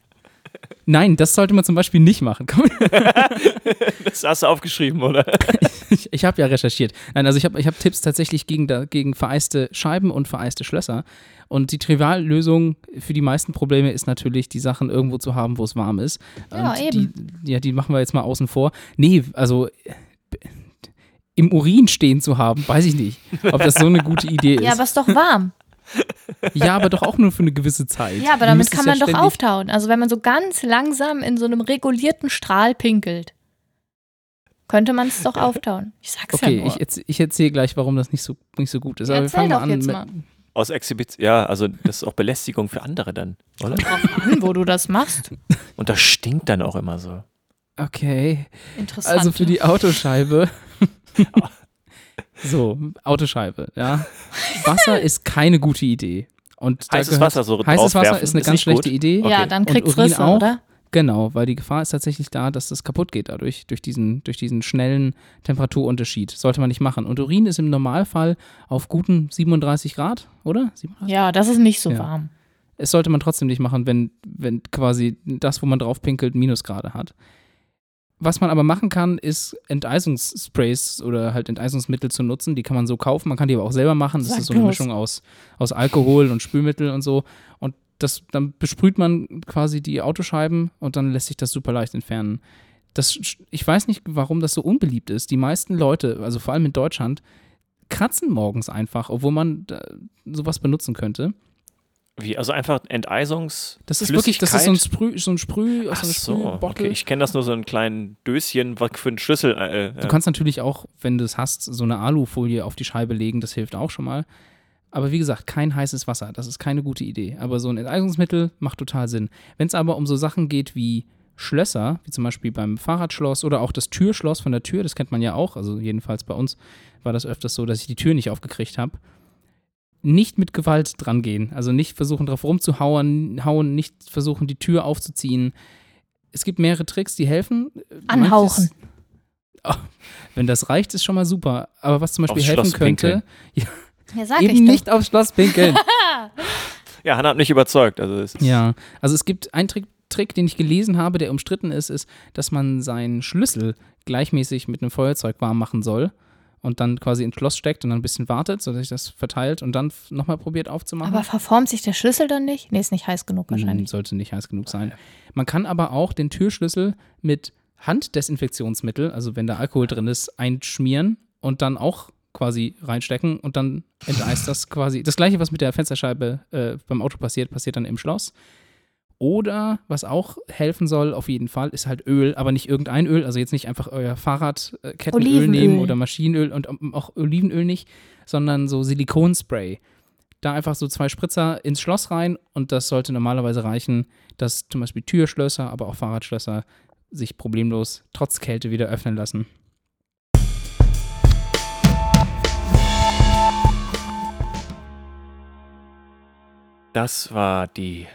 Nein, das sollte man zum Beispiel nicht machen. Komm, Das hast du aufgeschrieben, oder? ich ich habe ja recherchiert. Nein, also ich habe ich hab Tipps tatsächlich gegen, gegen vereiste Scheiben und vereiste Schlösser. Und die Triviallösung für die meisten Probleme ist natürlich, die Sachen irgendwo zu haben, wo es warm ist. Ja, und eben. Die, ja, die machen wir jetzt mal außen vor. Nee, also äh, im Urin stehen zu haben, weiß ich nicht, ob das so eine gute Idee ist. Ja, aber ist doch warm. Ja, aber doch auch nur für eine gewisse Zeit. Ja, aber damit kann ja man doch ständig- auftauen. Also wenn man so ganz langsam in so einem regulierten Strahl pinkelt, könnte man es doch auftauen. Ich sag's Okay, ja nur. ich, erz- ich erzähle gleich, warum das nicht so, nicht so gut ist. Ja, Aber wir erzähl fangen mal doch an jetzt mal. Aus Exhibition. Ja, also das ist auch Belästigung für andere dann, oder? Drauf an, wo du das machst. Und das stinkt dann auch immer so. Okay. Interessant. Also für die Autoscheibe. so, Autoscheibe, ja. Wasser ist keine gute Idee. Und Heißes gehört- Wasser so Heißes Wasser ist eine ist ganz nicht schlechte gut. Idee. ja, okay. dann Und kriegt's Urin Risse, auch? oder? Genau, weil die Gefahr ist tatsächlich da, dass das kaputt geht dadurch, durch diesen, durch diesen schnellen Temperaturunterschied. Sollte man nicht machen. Und Urin ist im Normalfall auf guten 37 Grad, oder? 37? Ja, das ist nicht so Ja. warm. Es sollte man trotzdem nicht machen, wenn, wenn quasi das, wo man drauf pinkelt, Minusgrade hat. Was man aber machen kann, ist Enteisungssprays oder halt Enteisungsmittel zu nutzen. Die kann man so kaufen, man kann die aber auch selber machen. Das Sag ist so eine bloß. Mischung aus, aus Alkohol und Spülmittel und so. Und das, dann besprüht man quasi die Autoscheiben und dann lässt sich das super leicht entfernen. Das, ich weiß nicht, warum das so unbeliebt ist. Die meisten Leute, also vor allem in Deutschland, kratzen morgens einfach, obwohl man sowas benutzen könnte. Wie, also einfach Enteisungs. Das ist wirklich, das ist so ein? Sprüh, so ein Sprüh, Ach so so, okay. Ich kenne das nur so ein kleinen Döschen, was für einen Schlüssel. Äh, Du kannst natürlich auch, wenn du es hast, so eine Alufolie auf die Scheibe legen, das hilft auch schon mal. Aber wie gesagt, kein heißes Wasser, das ist keine gute Idee. Aber so ein Enteisungsmittel macht total Sinn. Wenn es aber um so Sachen geht wie Schlösser, wie zum Beispiel beim Fahrradschloss oder auch das Türschloss von der Tür, das kennt man ja auch, also jedenfalls bei uns war das öfters so, dass ich die Tür nicht aufgekriegt habe. Nicht mit Gewalt dran gehen, also nicht versuchen drauf rumzuhauen, hauen, nicht versuchen die Tür aufzuziehen. Es gibt mehrere Tricks, die helfen. Anhauchen. Manches- wenn das reicht, ist schon mal super. Aber was zum Beispiel Aufs helfen Schloss könnte, Ja, sag ich eben nicht aufs Schloss pinkeln. ja, Hannah hat mich überzeugt. Also es ist, ja, also es gibt einen Trick, Trick, den ich gelesen habe, der umstritten ist, ist, dass man seinen Schlüssel gleichmäßig mit einem Feuerzeug warm machen soll und dann quasi ins Schloss steckt und dann ein bisschen wartet, sodass sich das verteilt und dann nochmal probiert aufzumachen. Aber verformt sich der Schlüssel dann nicht? Nee, ist nicht heiß genug Hm, wahrscheinlich. Sollte nicht heiß genug sein. Man kann aber auch den Türschlüssel mit Handdesinfektionsmittel, also wenn da Alkohol drin ist, einschmieren und dann auch quasi reinstecken und dann enteist das quasi. Das gleiche, was mit der Fensterscheibe äh, beim Auto passiert, passiert dann im Schloss. Oder was auch helfen soll, auf jeden Fall, ist halt Öl, aber nicht irgendein Öl, also jetzt nicht einfach euer Fahrradkettenöl Olivenöl. nehmen oder Maschinenöl und ähm, auch Olivenöl nicht, sondern so Silikonspray. Da einfach so zwei Spritzer ins Schloss rein und das sollte normalerweise reichen, dass zum Beispiel Türschlösser, aber auch Fahrradschlösser sich problemlos trotz Kälte wieder öffnen lassen. das war die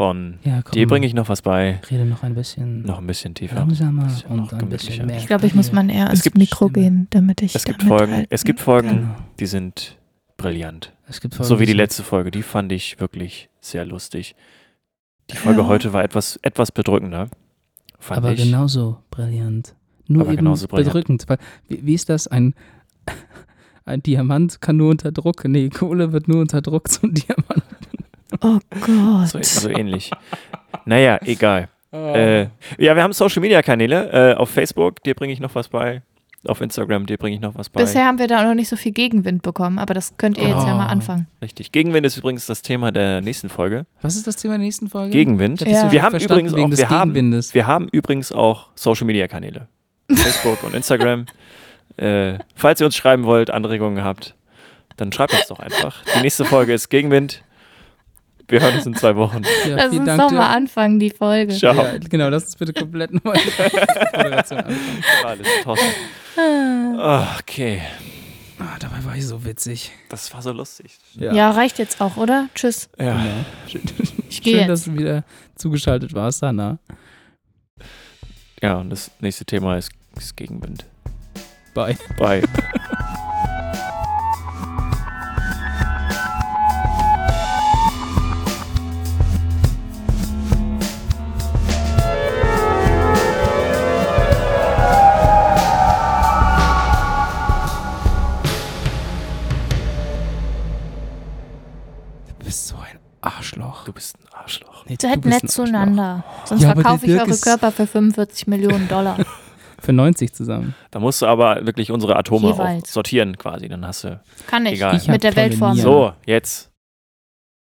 von Ja, komm. dir bringe ich noch was bei. Rede noch ein bisschen Noch ein bisschen tiefer. langsamer Bisschen noch und ein bisschen mehr. Ich glaube, ich muss mal näher ans gibt Mikro Stimme. gehen, damit ich Es gibt Folgen, es gibt Folgen, Genau. die sind brillant. Es gibt So wie die Folgen, letzte Folge, die fand ich wirklich sehr lustig. Die Folge Ja. heute war etwas, etwas bedrückender, fand aber ich. genauso brillant. Nur Aber eben genauso brillant. bedrückend. Weil, wie, wie ist das? Ein, ein Diamant kann nur unter Druck. Nee, Kohle wird nur unter Druck zum Diamant. Oh Gott. so, so ähnlich. naja, egal. Äh, ja, wir haben Social Media Kanäle. Äh, auf Facebook, dir bringe ich noch was bei. Auf Instagram, dir bringe ich noch was bei. Bisher haben wir da noch nicht so viel Gegenwind bekommen, aber das könnt ihr jetzt ja mal Oh. anfangen. Richtig. Gegenwind ist übrigens das Thema der nächsten Folge. Was ist das Thema der nächsten Folge? Gegenwind. Ja. Wir haben übrigens auch, wir haben, wir haben übrigens auch Social Media Kanäle. Facebook und Instagram. Äh, falls ihr uns schreiben wollt, Anregungen habt, dann schreibt uns doch einfach. Die nächste Folge ist Gegenwind. Wir hören uns in zwei Wochen. Ja, Lass uns Dank doch dir. mal anfangen, die Folge. Ciao. Ja, genau, lass uns bitte komplett neu. Alles toll. Okay. Ah, dabei war ich so witzig. Das war so lustig. Ja. reicht jetzt auch, oder? Tschüss. Ja. Genau. Schön, Ich gehe schön jetzt. dass du wieder zugeschaltet warst, Hanna. Ja, und das nächste Thema ist, ist Gegenwind. Bye. Bye. Nee, Seid nett ein zueinander. Sonst Ja, verkaufe ich eure Körper für 45 Millionen Dollar. Für 90 zusammen. Da musst du aber wirklich unsere Atome sortieren quasi. Dann hast du. Kann ich. Egal. Ich Mit der. Nieren. So, jetzt.